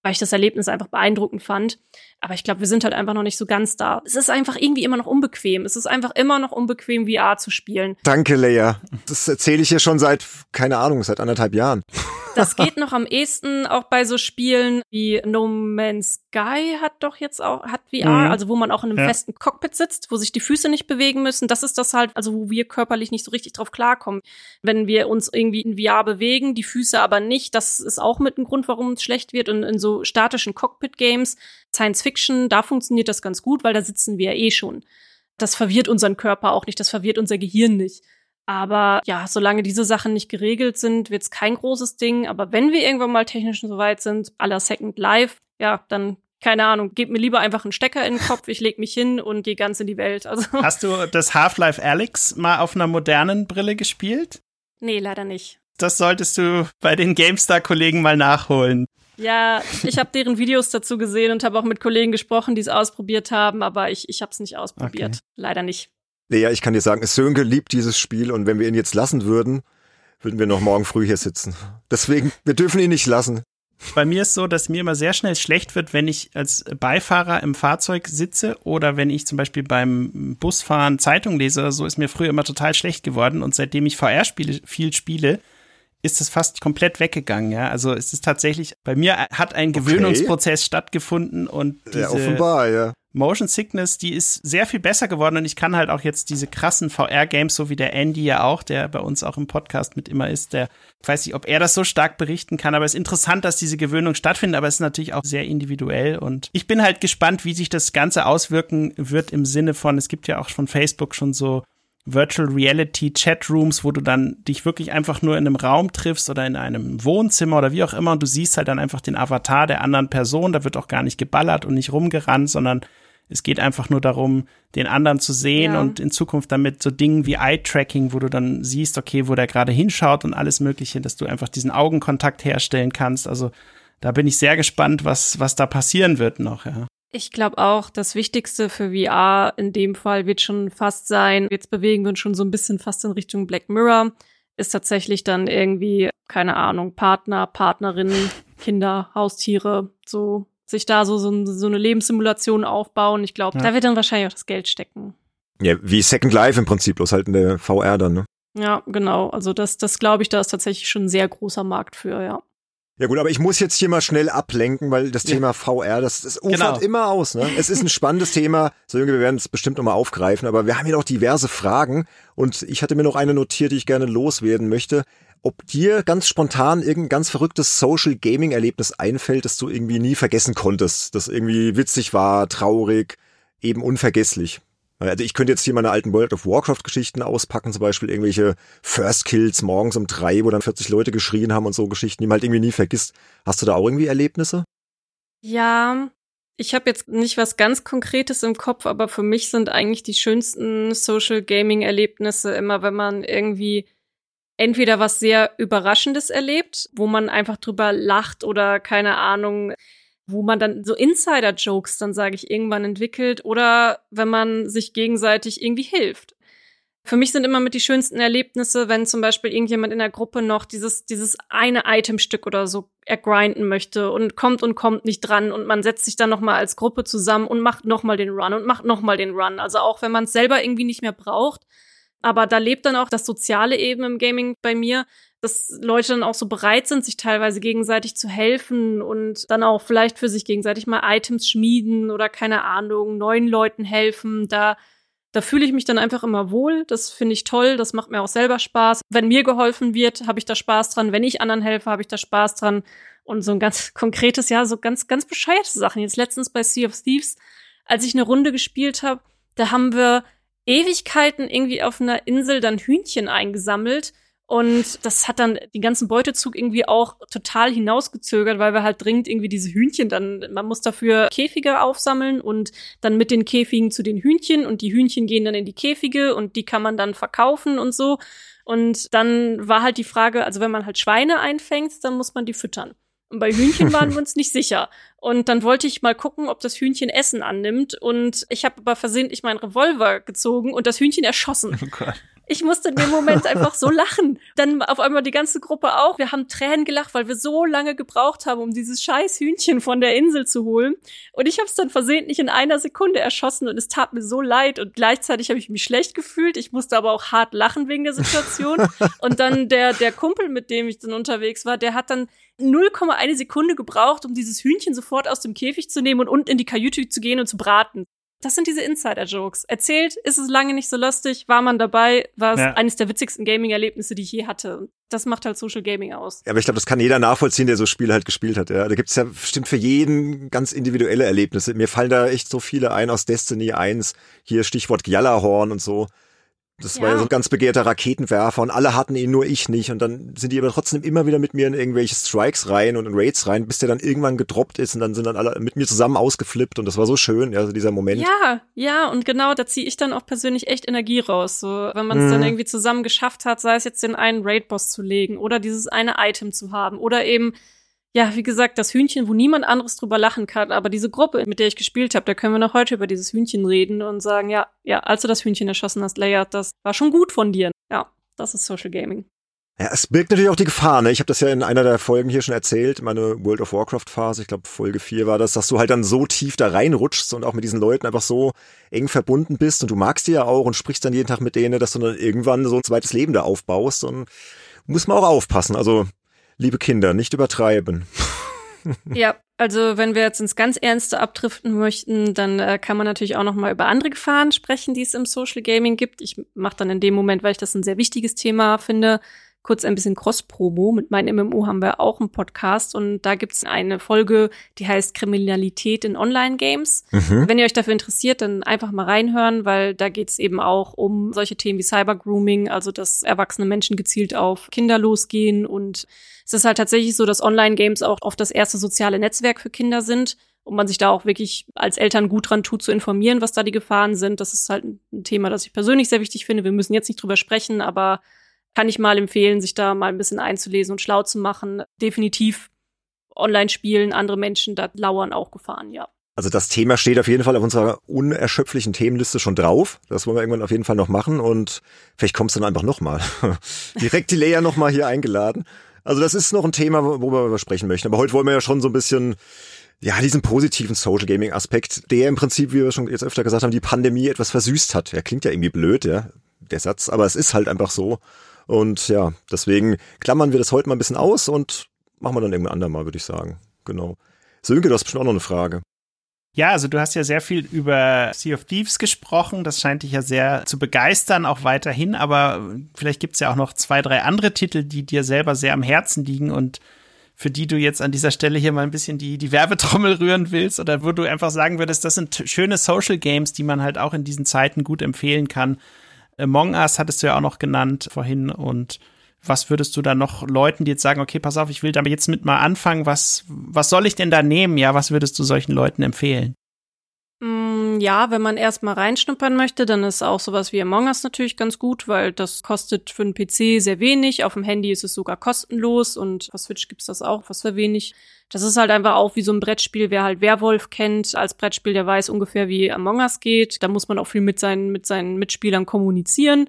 weil ich das Erlebnis einfach beeindruckend fand. Aber ich glaube, wir sind halt einfach noch nicht so ganz da. Es ist einfach irgendwie immer noch unbequem. Es ist einfach immer noch unbequem, VR zu spielen. Danke, Leia. Das erzähle ich hier schon seit, keine Ahnung, seit anderthalb Jahren. Das geht noch am ehesten auch bei so Spielen wie No Man's Sky hat doch jetzt auch, hat VR, mhm. also wo man auch in einem ja. festen Cockpit sitzt, wo sich die Füße nicht bewegen müssen. Das ist das halt, also wo wir körperlich nicht so richtig drauf klarkommen. Wenn wir uns irgendwie in VR bewegen, die Füße aber nicht, das ist auch mit ein Grund, warum es schlecht wird. Und in so statischen Cockpit-Games, Science Fiction, da funktioniert das ganz gut, weil da sitzen wir ja eh schon. Das verwirrt unseren Körper auch nicht, das verwirrt unser Gehirn nicht. Aber ja, solange diese Sachen nicht geregelt sind, wird es kein großes Ding. Aber wenn wir irgendwann mal technisch so weit sind, aller Second Life, ja, dann keine Ahnung, gebt mir lieber einfach einen Stecker in den Kopf, ich leg mich hin und gehe ganz in die Welt. Also. Hast du das Half-Life Alex mal auf einer modernen Brille gespielt? Nee, leider nicht. Das solltest du bei den GameStar-Kollegen mal nachholen. Ja, ich habe deren Videos dazu gesehen und habe auch mit Kollegen gesprochen, die es ausprobiert haben, aber ich, ich habe es nicht ausprobiert. Okay. Leider nicht. Naja, ich kann dir sagen, Sönke liebt dieses Spiel und wenn wir ihn jetzt lassen würden, würden wir noch morgen früh hier sitzen. Deswegen, wir dürfen ihn nicht lassen. Bei mir ist so, dass mir immer sehr schnell schlecht wird, wenn ich als Beifahrer im Fahrzeug sitze oder wenn ich zum Beispiel beim Busfahren Zeitung lese oder so, ist mir früher immer total schlecht geworden. Und seitdem ich VR-Spiele viel spiele, ist es fast komplett weggegangen, ja. Also es ist tatsächlich, bei mir hat ein Gewöhnungsprozess okay. stattgefunden und diese ja, offenbar, ja. Motion Sickness, die ist sehr viel besser geworden und ich kann halt auch jetzt diese krassen VR-Games, so wie der Andy ja auch, der bei uns auch im Podcast mit immer ist, der, ich weiß nicht, ob er das so stark berichten kann, aber es ist interessant, dass diese Gewöhnung stattfindet, aber es ist natürlich auch sehr individuell und ich bin halt gespannt, wie sich das Ganze auswirken wird im Sinne von, es gibt ja auch von Facebook schon so Virtual Reality Chatrooms, wo du dann dich wirklich einfach nur in einem Raum triffst oder in einem Wohnzimmer oder wie auch immer und du siehst halt dann einfach den Avatar der anderen Person. Da wird auch gar nicht geballert und nicht rumgerannt, sondern es geht einfach nur darum, den anderen zu sehen ja. und in Zukunft damit so Dingen wie Eye-Tracking, wo du dann siehst, okay, wo der gerade hinschaut und alles Mögliche, dass du einfach diesen Augenkontakt herstellen kannst. Also da bin ich sehr gespannt, was, was da passieren wird noch, ja. Ich glaube auch, das Wichtigste für VR in dem Fall wird schon fast sein, jetzt bewegen wir uns schon so ein bisschen fast in Richtung Black Mirror, ist tatsächlich dann irgendwie, keine Ahnung, Partner, Partnerinnen, Kinder, Haustiere, so sich da so, so, so eine Lebenssimulation aufbauen. Ich glaube, ja. da wird dann wahrscheinlich auch das Geld stecken. Ja, wie Second Life im Prinzip, bloß halt in der VR dann, ne? Ja, genau. Also das, das glaube ich, da ist tatsächlich schon ein sehr großer Markt für, ja. Ja gut, aber ich muss jetzt hier mal schnell ablenken, weil das Thema ja. VR, das, das ufert genau. immer aus. Ne? Es ist ein spannendes Thema. So Junge, wir werden es bestimmt nochmal aufgreifen, aber wir haben hier noch diverse Fragen und ich hatte mir noch eine notiert, die ich gerne loswerden möchte. Ob dir ganz spontan irgendein ganz verrücktes Social Gaming Erlebnis einfällt, das du irgendwie nie vergessen konntest, das irgendwie witzig war, traurig, eben unvergesslich. Also ich könnte jetzt hier meine alten World of Warcraft Geschichten auspacken, zum Beispiel irgendwelche First Kills morgens um drei, wo dann 40 Leute geschrien haben und so Geschichten, die man halt irgendwie nie vergisst. Hast du da auch irgendwie Erlebnisse? Ja, ich habe jetzt nicht was ganz Konkretes im Kopf, aber für mich sind eigentlich die schönsten Social Gaming Erlebnisse immer, wenn man irgendwie entweder was sehr Überraschendes erlebt, wo man einfach drüber lacht oder keine Ahnung, wo man dann so Insider-Jokes dann, sage ich, irgendwann entwickelt oder wenn man sich gegenseitig irgendwie hilft. Für mich sind immer mit die schönsten Erlebnisse, wenn zum Beispiel irgendjemand in der Gruppe noch dieses, dieses eine Itemstück oder so ergrinden möchte und kommt und kommt nicht dran und man setzt sich dann nochmal als Gruppe zusammen und macht nochmal den Run und macht nochmal den Run. Also auch wenn man es selber irgendwie nicht mehr braucht. Aber da lebt dann auch das Soziale eben im Gaming bei mir, dass Leute dann auch so bereit sind, sich teilweise gegenseitig zu helfen und dann auch vielleicht für sich gegenseitig mal Items schmieden oder keine Ahnung, neuen Leuten helfen. Da, da fühle ich mich dann einfach immer wohl. Das finde ich toll. Das macht mir auch selber Spaß. Wenn mir geholfen wird, habe ich da Spaß dran. Wenn ich anderen helfe, habe ich da Spaß dran. Und so ein ganz konkretes, ja, so ganz, ganz bescheuerte Sachen. Jetzt letztens bei Sea of Thieves, als ich eine Runde gespielt habe, da haben wir Ewigkeiten irgendwie auf einer Insel dann Hühnchen eingesammelt und das hat dann den ganzen Beutezug irgendwie auch total hinausgezögert, weil wir halt dringend irgendwie diese Hühnchen dann, man muss dafür Käfige aufsammeln und dann mit den Käfigen zu den Hühnchen und die Hühnchen gehen dann in die Käfige und die kann man dann verkaufen und so. Und dann war halt die Frage, also wenn man halt Schweine einfängt, dann muss man die füttern. Und bei Hühnchen waren wir uns nicht sicher. Und dann wollte ich mal gucken, ob das Hühnchen Essen annimmt. Und ich habe aber versehentlich meinen Revolver gezogen und das Hühnchen erschossen. Oh Gott. Ich musste in dem Moment einfach so lachen. Dann auf einmal die ganze Gruppe auch. Wir haben Tränen gelacht, weil wir so lange gebraucht haben, um dieses scheiß Hühnchen von der Insel zu holen. Und ich habe es dann versehentlich in einer Sekunde erschossen und es tat mir so leid. Und gleichzeitig habe ich mich schlecht gefühlt. Ich musste aber auch hart lachen wegen der Situation. und dann der, der Kumpel, mit dem ich dann unterwegs war, der hat dann 0,1 Sekunde gebraucht, um dieses Hühnchen sofort aus dem Käfig zu nehmen und unten in die Kajüte zu gehen und zu braten. Das sind diese Insider-Jokes. Erzählt ist es lange nicht so lustig, war man dabei, war es ja. eines der witzigsten Gaming-Erlebnisse, die ich je hatte. Das macht halt Social Gaming aus. Ja, aber ich glaube, das kann jeder nachvollziehen, der so Spiele halt gespielt hat. Ja, da gibt's ja bestimmt für jeden ganz individuelle Erlebnisse. Mir fallen da echt so viele ein aus Destiny 1. Hier Stichwort Gjallarhorn und so. Das ja. war ja so ein ganz begehrter Raketenwerfer und alle hatten ihn, nur ich nicht. Und dann sind die aber trotzdem immer wieder mit mir in irgendwelche Strikes rein und in Raids rein, bis der dann irgendwann gedroppt ist und dann sind dann alle mit mir zusammen ausgeflippt und das war so schön, ja, so dieser Moment. Ja, ja, und genau, da ziehe ich dann auch persönlich echt Energie raus. So, wenn man es mhm. dann irgendwie zusammen geschafft hat, sei es jetzt den einen Raid-Boss zu legen oder dieses eine Item zu haben oder eben ja, wie gesagt, das Hühnchen, wo niemand anderes drüber lachen kann, aber diese Gruppe, mit der ich gespielt habe, da können wir noch heute über dieses Hühnchen reden und sagen, ja, ja, als du das Hühnchen erschossen hast, Leia, das war schon gut von dir. Ja, das ist Social Gaming. Ja, es birgt natürlich auch die Gefahr, ne? Ich habe das ja in einer der Folgen hier schon erzählt, meine World of Warcraft Phase, ich glaube Folge 4 war das, dass du halt dann so tief da reinrutschst und auch mit diesen Leuten einfach so eng verbunden bist und du magst die ja auch und sprichst dann jeden Tag mit denen, dass du dann irgendwann so ein zweites Leben da aufbaust und muss man auch aufpassen. Also liebe Kinder, nicht übertreiben. ja, also wenn wir jetzt ins ganz Ernste abdriften möchten, dann äh, kann man natürlich auch noch mal über andere Gefahren sprechen, die es im Social Gaming gibt. Ich mache dann in dem Moment, weil ich das ein sehr wichtiges Thema finde, kurz ein bisschen Cross-Promo. Mit meinem MMO haben wir auch einen Podcast und da gibt's eine Folge, die heißt Kriminalität in Online-Games. Mhm. Wenn ihr euch dafür interessiert, dann einfach mal reinhören, weil da geht's eben auch um solche Themen wie Cyber-Grooming, also dass erwachsene Menschen gezielt auf Kinder losgehen und es ist halt tatsächlich so, dass Online-Games auch oft das erste soziale Netzwerk für Kinder sind und man sich da auch wirklich als Eltern gut dran tut, zu informieren, was da die Gefahren sind. Das ist halt ein Thema, das ich persönlich sehr wichtig finde. Wir müssen jetzt nicht drüber sprechen, aber kann ich mal empfehlen, sich da mal ein bisschen einzulesen und schlau zu machen. Definitiv Online-Spielen, andere Menschen, da lauern auch Gefahren, ja. Also das Thema steht auf jeden Fall auf unserer unerschöpfliche Themenliste schon drauf. Das wollen wir irgendwann auf jeden Fall noch machen und vielleicht kommst du dann einfach nochmal. Direkt die Lea nochmal hier eingeladen. Also das ist noch ein Thema, worüber wir sprechen möchten. Aber heute wollen wir ja schon so ein bisschen ja, diesen positiven Social Gaming Aspekt, der im Prinzip, wie wir schon jetzt öfter gesagt haben, die Pandemie etwas versüßt hat. Ja, klingt ja irgendwie blöd, ja, der Satz, aber es ist halt einfach so. Und ja, deswegen klammern wir das heute mal ein bisschen aus und machen wir dann irgendwann andermal, würde ich sagen. Genau. Sönke, du hast bestimmt auch noch eine Frage. Ja, also du hast ja sehr viel über Sea of Thieves gesprochen. Das scheint dich ja sehr zu begeistern, auch weiterhin. Aber vielleicht gibt's ja auch noch zwei, drei andere Titel, die dir selber sehr am Herzen liegen und für die du jetzt an dieser Stelle hier mal ein bisschen die, die Werbetrommel rühren willst oder wo du einfach sagen würdest, das sind schöne Social Games, die man halt auch in diesen Zeiten gut empfehlen kann. Among Us hattest du ja auch noch genannt vorhin und was würdest du da noch Leuten, die jetzt sagen, okay, pass auf, ich will da jetzt mit mal anfangen, was, was soll ich denn da nehmen? Ja, was würdest du solchen Leuten empfehlen? Mm, ja, wenn man erstmal reinschnuppern möchte, dann ist auch sowas wie Among Us natürlich ganz gut, weil das kostet für einen PC sehr wenig. Auf dem Handy ist es sogar kostenlos und auf Switch gibt's das auch, was für wenig. Das ist halt einfach auch wie so ein Brettspiel, wer halt Werwolf kennt als Brettspiel, der weiß ungefähr, wie Among Us geht. Da muss man auch viel mit seinen, mit seinen Mitspielern kommunizieren.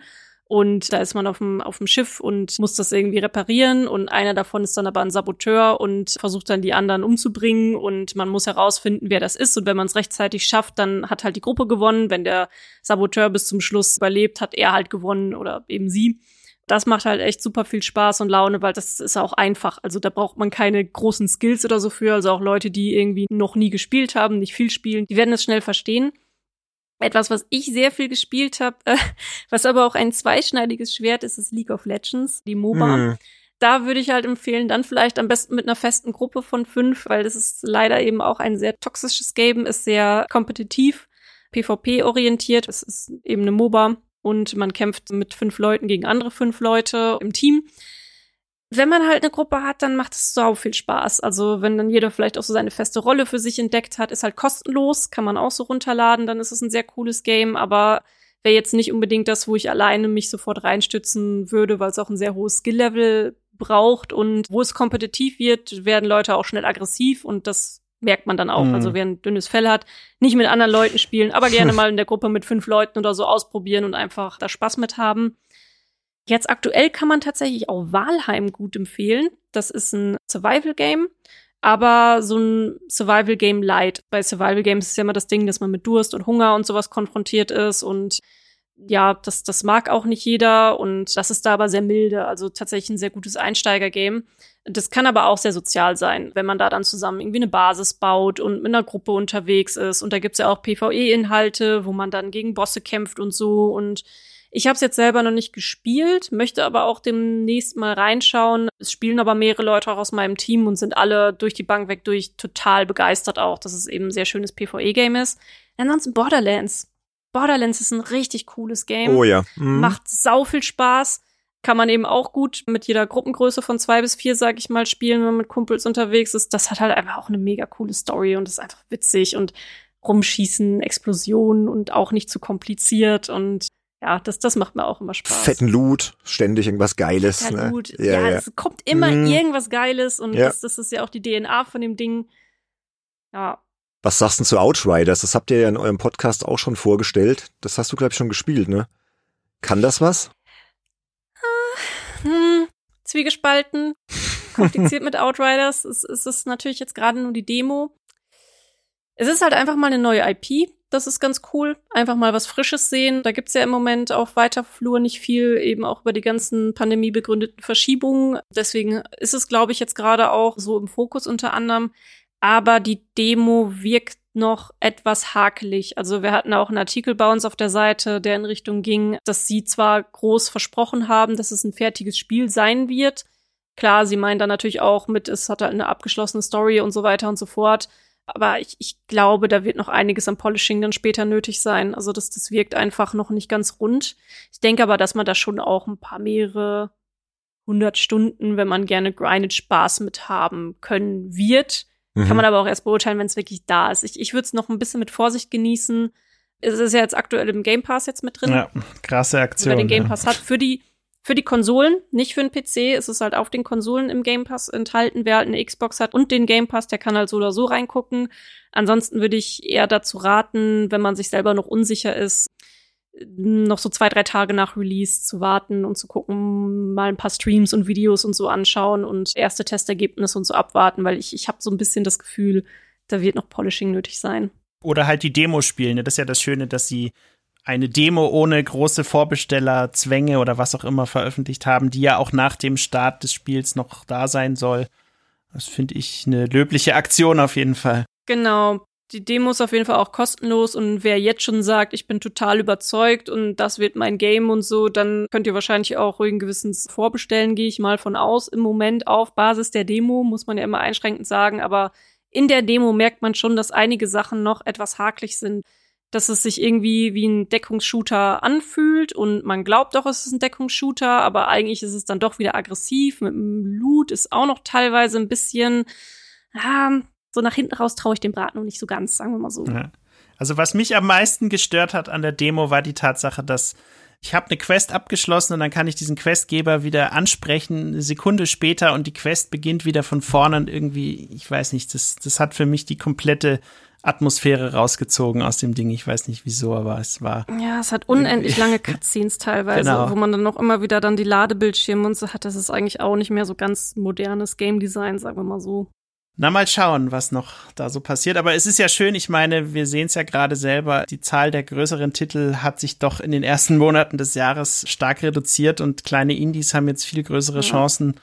Und da ist man auf dem, auf dem Schiff und muss das irgendwie reparieren. Und einer davon ist dann aber ein Saboteur und versucht dann die anderen umzubringen. Und man muss herausfinden, wer das ist. Und wenn man es rechtzeitig schafft, dann hat halt die Gruppe gewonnen. Wenn der Saboteur bis zum Schluss überlebt, hat er halt gewonnen oder eben sie. Das macht halt echt super viel Spaß und Laune, weil das ist auch einfach. Also da braucht man keine großen Skills oder so für. Also auch Leute, die irgendwie noch nie gespielt haben, nicht viel spielen, die werden es schnell verstehen. Etwas, was ich sehr viel gespielt habe, äh, was aber auch ein zweischneidiges Schwert ist, ist League of Legends, die MOBA. Mhm. Da würde ich halt empfehlen, dann vielleicht am besten mit einer festen Gruppe von fünf, weil das ist leider eben auch ein sehr toxisches Game, ist sehr kompetitiv, PvP-orientiert. Es ist eben eine MOBA und man kämpft mit fünf Leuten gegen andere fünf Leute im Team wenn man halt eine Gruppe hat, dann macht es sau viel Spaß. Also wenn dann jeder vielleicht auch so seine feste Rolle für sich entdeckt hat, ist halt kostenlos, kann man auch so runterladen, dann ist es ein sehr cooles Game, aber wäre jetzt nicht unbedingt das, wo ich alleine mich sofort reinstützen würde, weil es auch ein sehr hohes Skill-Level braucht und wo es kompetitiv wird, werden Leute auch schnell aggressiv und das merkt man dann auch. Mhm. Also wer ein dünnes Fell hat, nicht mit anderen Leuten spielen, aber gerne mal in der Gruppe mit fünf Leuten oder so ausprobieren und einfach da Spaß mit haben. Jetzt aktuell kann man tatsächlich auch Walheim gut empfehlen. Das ist ein Survival-Game, aber so ein Survival-Game light. Bei Survival-Games ist ja immer das Ding, dass man mit Durst und Hunger und sowas konfrontiert ist und ja, das, das mag auch nicht jeder und das ist da aber sehr milde, also tatsächlich ein sehr gutes Einsteiger-Game. Das kann aber auch sehr sozial sein, wenn man da dann zusammen irgendwie eine Basis baut und mit einer Gruppe unterwegs ist. Und da gibt's ja auch PvE-Inhalte, wo man dann gegen Bosse kämpft und so und ich habe es jetzt selber noch nicht gespielt, möchte aber auch demnächst mal reinschauen. Es spielen aber mehrere Leute auch aus meinem Team und sind alle durch die Bank weg durch total begeistert auch, dass es eben ein sehr schönes PvE-Game ist. Ansonsten Borderlands. Borderlands ist ein richtig cooles Game. Oh ja. Mhm. Macht sau viel Spaß. Kann man eben auch gut mit jeder Gruppengröße von zwei bis vier, sag ich mal, spielen, wenn man mit Kumpels unterwegs ist. Das hat halt einfach auch eine mega coole Story und ist einfach witzig und rumschießen, Explosionen und auch nicht zu kompliziert und ja, das, das macht mir auch immer Spaß. Fetten Loot, ständig irgendwas Geiles. Fetter ne? Loot. Ja, ja, ja, es kommt immer mhm. irgendwas Geiles und ja. das, das ist ja auch die DNA von dem Ding. Ja. Was sagst du zu Outriders? Das habt ihr ja in eurem Podcast auch schon vorgestellt. Das hast du, glaube ich, schon gespielt, ne? Kann das was? Ah, hm, zwiegespalten. Kompliziert mit Outriders. Es, es ist natürlich jetzt gerade nur die Demo. Es ist halt einfach mal eine neue IP. Das ist ganz cool. Einfach mal was Frisches sehen. Da gibt's ja im Moment auf weiter Flur nicht viel, eben auch über die ganzen pandemiebegründeten Verschiebungen. Deswegen ist es, glaube ich, jetzt gerade auch so im Fokus unter anderem. aber die Demo wirkt noch etwas hakelig. Also wir hatten auch einen Artikel bei uns auf der Seite, der in Richtung ging, dass sie zwar groß versprochen haben, dass es ein fertiges Spiel sein wird. Klar, sie meinen dann natürlich auch mit, es hat halt eine abgeschlossene Story und so weiter und so fort. Aber ich, ich glaube, da wird noch einiges am Polishing dann später nötig sein. Also das, das wirkt einfach noch nicht ganz rund. Ich denke aber, dass man da schon auch ein paar mehrere hundert Stunden, wenn man gerne grindet, Spaß mit haben können wird. Mhm. Kann man aber auch erst beurteilen, wenn es wirklich da ist. Ich, ich würde es noch ein bisschen mit Vorsicht genießen. Es ist ja jetzt aktuell im Game Pass jetzt mit drin. Ja, krasse Aktion. Wer den Game Pass ja. hat. Für die, für die Konsolen, nicht für den PC, ist es halt auf den Konsolen im Game Pass enthalten. Wer halt eine Xbox hat und den Game Pass, der kann halt so oder so reingucken. Ansonsten würde ich eher dazu raten, wenn man sich selber noch unsicher ist, noch so zwei, drei Tage nach Release zu warten und zu gucken, mal ein paar Streams und Videos und so anschauen und erste Testergebnisse und so abwarten, weil ich, ich habe so ein bisschen das Gefühl, da wird noch Polishing nötig sein. Oder halt die Demo spielen. Das ist ja das Schöne, dass sie eine Demo ohne große Vorbesteller, Zwänge oder was auch immer veröffentlicht haben, die ja auch nach dem Start des Spiels noch da sein soll. Das finde ich eine löbliche Aktion auf jeden Fall. Genau die Demo ist auf jeden Fall auch kostenlos und wer jetzt schon sagt, ich bin total überzeugt und das wird mein Game und so, dann könnt ihr wahrscheinlich auch ruhigen Gewissens vorbestellen, gehe ich mal von aus. Im Moment auf Basis der Demo, muss man ja immer einschränkend sagen, aber in der Demo merkt man schon, dass einige Sachen noch etwas haklich sind. Dass es sich irgendwie wie ein Deckungsshooter anfühlt und man glaubt doch, es ist ein Deckungsshooter, aber eigentlich ist es dann doch wieder aggressiv. Mit dem Loot ist auch noch teilweise ein bisschen, ah, so nach hinten raus traue ich dem Braten noch nicht so ganz, sagen wir mal so. Ja. Also was mich am meisten gestört hat an der Demo war die Tatsache, dass ich habe eine Quest abgeschlossen und dann kann ich diesen Questgeber wieder ansprechen, eine Sekunde später und die Quest beginnt wieder von vorne und irgendwie, ich weiß nicht, das, das hat für mich die komplette Atmosphäre rausgezogen aus dem Ding. Ich weiß nicht wieso, aber es war. Ja, es hat unendlich lange Cutscenes teilweise, genau. wo man dann noch immer wieder dann die Ladebildschirme und so hat. Das ist eigentlich auch nicht mehr so ganz modernes Game Design, sagen wir mal so. Na, mal schauen, was noch da so passiert. Aber es ist ja schön, ich meine, wir sehen es ja gerade selber, die Zahl der größeren Titel hat sich doch in den ersten Monaten des Jahres stark reduziert und kleine Indies haben jetzt viel größere ja. Chancen,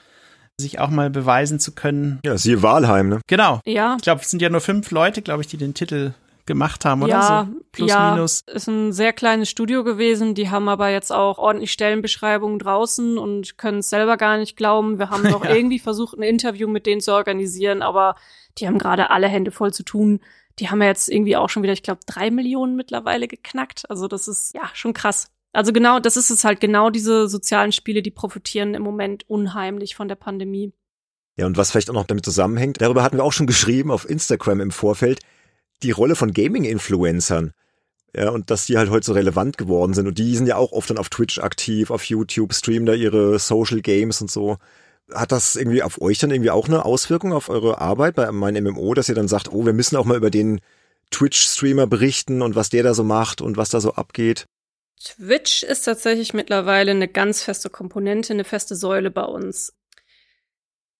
sich auch mal beweisen zu können. Ja, siehe Wahlheim, ne? Genau. Ja. Ich glaube, es sind ja nur fünf Leute, glaube ich, die den Titel gemacht haben, oder ja, so? Plus, ja, minus. Ist ein sehr kleines Studio gewesen. Die haben aber jetzt auch ordentlich Stellenbeschreibungen draußen und können es selber gar nicht glauben. Wir haben noch ja. irgendwie versucht, ein Interview mit denen zu organisieren, aber die haben gerade alle Hände voll zu tun. Die haben ja jetzt irgendwie auch schon wieder, ich glaube, drei Millionen mittlerweile geknackt. Also das ist ja schon krass. Also genau, das ist es halt genau diese sozialen Spiele, die profitieren im Moment unheimlich von der Pandemie. Ja, und was vielleicht auch noch damit zusammenhängt, darüber hatten wir auch schon geschrieben auf Instagram im Vorfeld die Rolle von Gaming-Influencern. Ja, und dass die halt heute so relevant geworden sind. Und die sind ja auch oft dann auf Twitch aktiv, auf YouTube, streamen da ihre Social Games und so. Hat das irgendwie auf euch dann irgendwie auch eine Auswirkung auf eure Arbeit bei meinem MMO, dass ihr dann sagt, oh, wir müssen auch mal über den Twitch-Streamer berichten und was der da so macht und was da so abgeht? Twitch ist tatsächlich mittlerweile eine ganz feste Komponente, eine feste Säule bei uns.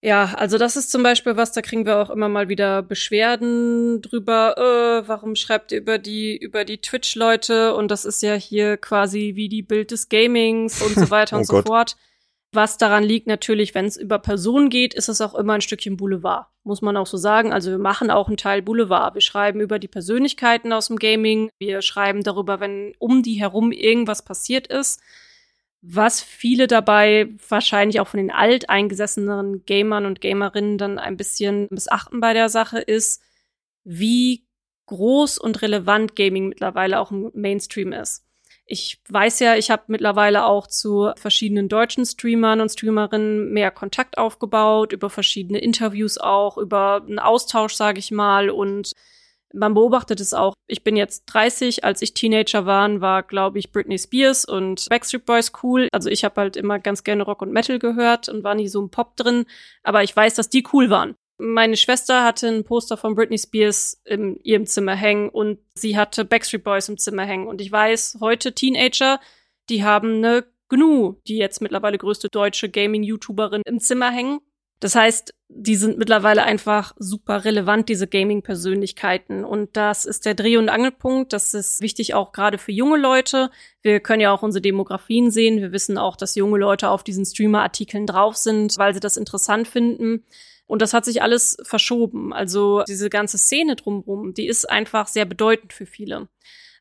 Ja, also das ist zum Beispiel was, da kriegen wir auch immer mal wieder Beschwerden drüber, äh, warum schreibt ihr über die, über die Twitch-Leute und das ist ja hier quasi wie die Bild des Gamings und so weiter oh und so Gott. fort. Was daran liegt, natürlich, wenn es über Personen geht, ist es auch immer ein Stückchen Boulevard. Muss man auch so sagen. Also wir machen auch einen Teil Boulevard. Wir schreiben über die Persönlichkeiten aus dem Gaming. Wir schreiben darüber, wenn um die herum irgendwas passiert ist was viele dabei wahrscheinlich auch von den alteingesessenen Gamern und Gamerinnen dann ein bisschen missachten bei der Sache ist, wie groß und relevant Gaming mittlerweile auch im Mainstream ist. Ich weiß ja, ich habe mittlerweile auch zu verschiedenen deutschen Streamern und Streamerinnen mehr Kontakt aufgebaut, über verschiedene Interviews auch, über einen Austausch, sage ich mal, und man beobachtet es auch. Ich bin jetzt 30. Als ich Teenager war, war, glaube ich, Britney Spears und Backstreet Boys cool. Also ich habe halt immer ganz gerne Rock und Metal gehört und war nie so ein Pop drin. Aber ich weiß, dass die cool waren. Meine Schwester hatte ein Poster von Britney Spears in ihrem Zimmer hängen und sie hatte Backstreet Boys im Zimmer hängen. Und ich weiß, heute Teenager, die haben eine GNU, die jetzt mittlerweile größte deutsche Gaming-YouTuberin im Zimmer hängen. Das heißt, die sind mittlerweile einfach super relevant, diese Gaming-Persönlichkeiten. Und das ist der Dreh- und Angelpunkt. Das ist wichtig auch gerade für junge Leute. Wir können ja auch unsere Demografien sehen. Wir wissen auch, dass junge Leute auf diesen Streamer-Artikeln drauf sind, weil sie das interessant finden. Und das hat sich alles verschoben. Also diese ganze Szene drumherum, die ist einfach sehr bedeutend für viele.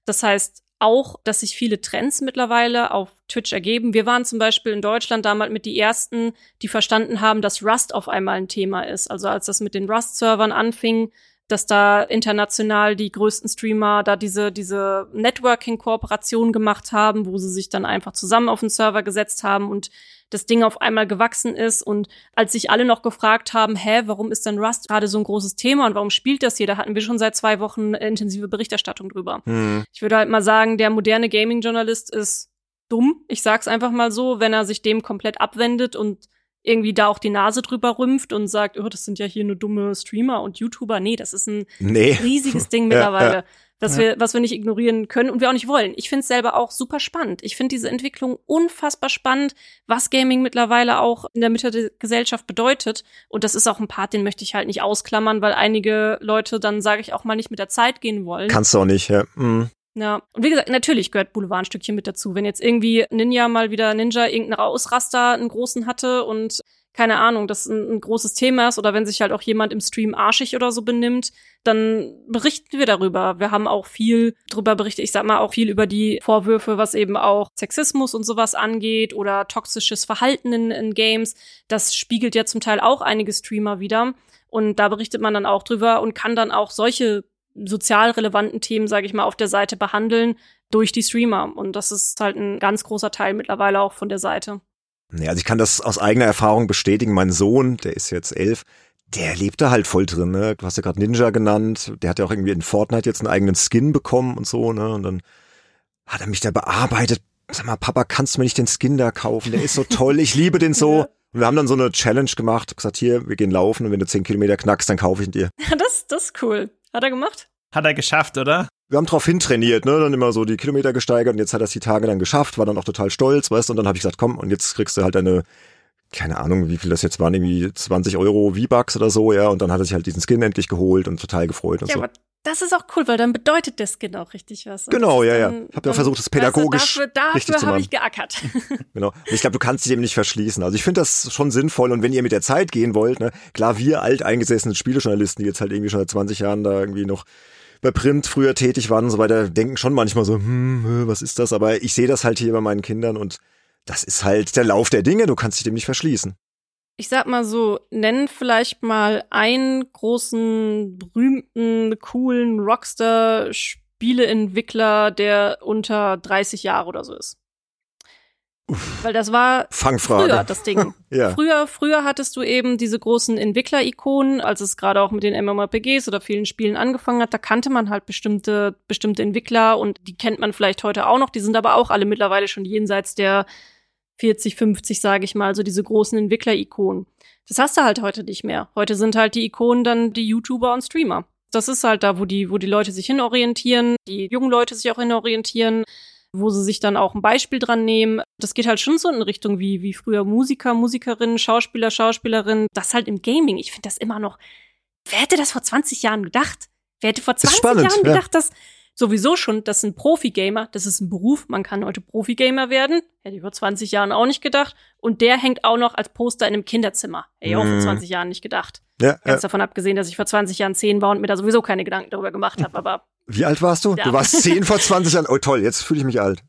Das heißt auch, dass sich viele Trends mittlerweile auf Twitch ergeben. Wir waren zum Beispiel in Deutschland damals mit die ersten, die verstanden haben, dass Rust auf einmal ein Thema ist. Also als das mit den Rust-Servern anfing, dass da international die größten Streamer da diese, diese Networking-Kooperation gemacht haben, wo sie sich dann einfach zusammen auf den Server gesetzt haben und das Ding auf einmal gewachsen ist. Und als sich alle noch gefragt haben, hä, warum ist denn Rust gerade so ein großes Thema und warum spielt das hier, da hatten wir schon seit zwei Wochen intensive Berichterstattung drüber. Mhm. Ich würde halt mal sagen, der moderne Gaming-Journalist ist dumm. Ich sag's einfach mal so, wenn er sich dem komplett abwendet und irgendwie da auch die Nase drüber rümpft und sagt, oh, das sind ja hier nur dumme Streamer und YouTuber. Nee, das ist ein nee. riesiges Ding mittlerweile, ja, ja. Das ja. wir, was wir nicht ignorieren können und wir auch nicht wollen. Ich finde es selber auch super spannend. Ich finde diese Entwicklung unfassbar spannend, was Gaming mittlerweile auch in der Mitte der Gesellschaft bedeutet. Und das ist auch ein Part, den möchte ich halt nicht ausklammern, weil einige Leute dann, sage ich auch mal, nicht mit der Zeit gehen wollen. Kannst du auch nicht, ja. Mhm. Ja, und wie gesagt, natürlich gehört Boulevard ein Stückchen mit dazu. Wenn jetzt irgendwie Ninja mal wieder Ninja irgendeinen Ausraster einen großen hatte und keine Ahnung, das ein, ein, großes Thema ist oder wenn sich halt auch jemand im Stream arschig oder so benimmt, dann berichten wir darüber. Wir haben auch viel darüber berichtet, ich sag mal auch viel über die Vorwürfe, was eben auch Sexismus und sowas angeht oder toxisches Verhalten in, in Games. Das spiegelt ja zum Teil auch einige Streamer wieder. Und da berichtet man dann auch drüber und kann dann auch solche sozial relevanten Themen, sage ich mal, auf der Seite behandeln durch die Streamer. Und das ist halt ein ganz großer Teil mittlerweile auch von der Seite. Nee, also ich kann das aus eigener Erfahrung bestätigen. Mein Sohn, der ist jetzt elf, der lebt da halt voll drin. Ne? Du hast ja gerade Ninja genannt. Der hat ja auch irgendwie in Fortnite jetzt einen eigenen Skin bekommen und so. Ne? Und dann hat er mich da bearbeitet. Sag mal, Papa, kannst du mir nicht den Skin da kaufen? Der ist so toll. Ich liebe den so. Und wir haben dann so eine Challenge gemacht, gesagt, hier, wir gehen laufen und wenn du zehn Kilometer knackst, dann kaufe ich ihn dir. Das, das ist cool. Hat er gemacht? Hat er geschafft, oder? Wir haben drauf hintrainiert, ne? Dann immer so die Kilometer gesteigert und jetzt hat er es die Tage dann geschafft, war dann auch total stolz, weißt du? Und dann habe ich gesagt, komm, und jetzt kriegst du halt deine, keine Ahnung, wie viel das jetzt waren, irgendwie 20 Euro V-Bucks oder so, ja. Und dann hat er sich halt diesen Skin endlich geholt und total gefreut und ja, so. Aber das ist auch cool, weil dann bedeutet der Skin auch richtig was. Und genau, ja, ja. Hab ja versucht, das pädagogisch weißt du, dafür, richtig zu machen. Dafür habe ich geackert. genau. Und ich glaube, du kannst dich dem nicht verschließen. Also ich finde das schon sinnvoll. Und wenn ihr mit der Zeit gehen wollt, ne, klar, wir alteingesessenen Spielejournalisten, die jetzt halt irgendwie schon seit 20 Jahren da irgendwie noch bei Print früher tätig waren und so weiter, denken schon manchmal so, hm, was ist das? Aber ich sehe das halt hier bei meinen Kindern und das ist halt der Lauf der Dinge, du kannst dich dem nicht verschließen. Ich sag mal so, nenn vielleicht mal einen großen, berühmten, coolen Rockstar-Spieleentwickler, der unter 30 Jahre oder so ist. Weil das war Fangfrage. früher das Ding. ja. Früher, früher hattest du eben diese großen Entwickler-Ikonen, als es gerade auch mit den MMORPGs oder vielen Spielen angefangen hat, da kannte man halt bestimmte, bestimmte Entwickler und die kennt man vielleicht heute auch noch, die sind aber auch alle mittlerweile schon jenseits der 40, 50, sage ich mal, so diese großen Entwickler-Ikonen. Das hast du halt heute nicht mehr. Heute sind halt die Ikonen dann die YouTuber und Streamer. Das ist halt da, wo die, wo die Leute sich hinorientieren, die jungen Leute sich auch hinorientieren wo sie sich dann auch ein Beispiel dran nehmen. Das geht halt schon so in Richtung wie, wie früher Musiker, Musikerinnen, Schauspieler, Schauspielerinnen. Das halt im Gaming. Ich finde das immer noch. Wer hätte das vor 20 Jahren gedacht? Wer hätte vor 20 spannend, Jahren gedacht, ja. dass sowieso schon, das sind Profi-Gamer, das ist ein Beruf, man kann heute Profi-Gamer werden. Hätte ich vor 20 Jahren auch nicht gedacht. Und der hängt auch noch als Poster in einem Kinderzimmer. Hätte ich auch vor 20 mhm. Jahren nicht gedacht. Ja, Ganz ja. davon abgesehen, dass ich vor 20 Jahren 10 war und mir da sowieso keine Gedanken darüber gemacht habe, aber wie alt warst du? Ja. Du warst zehn vor 20 Jahren. Oh toll, jetzt fühle ich mich alt.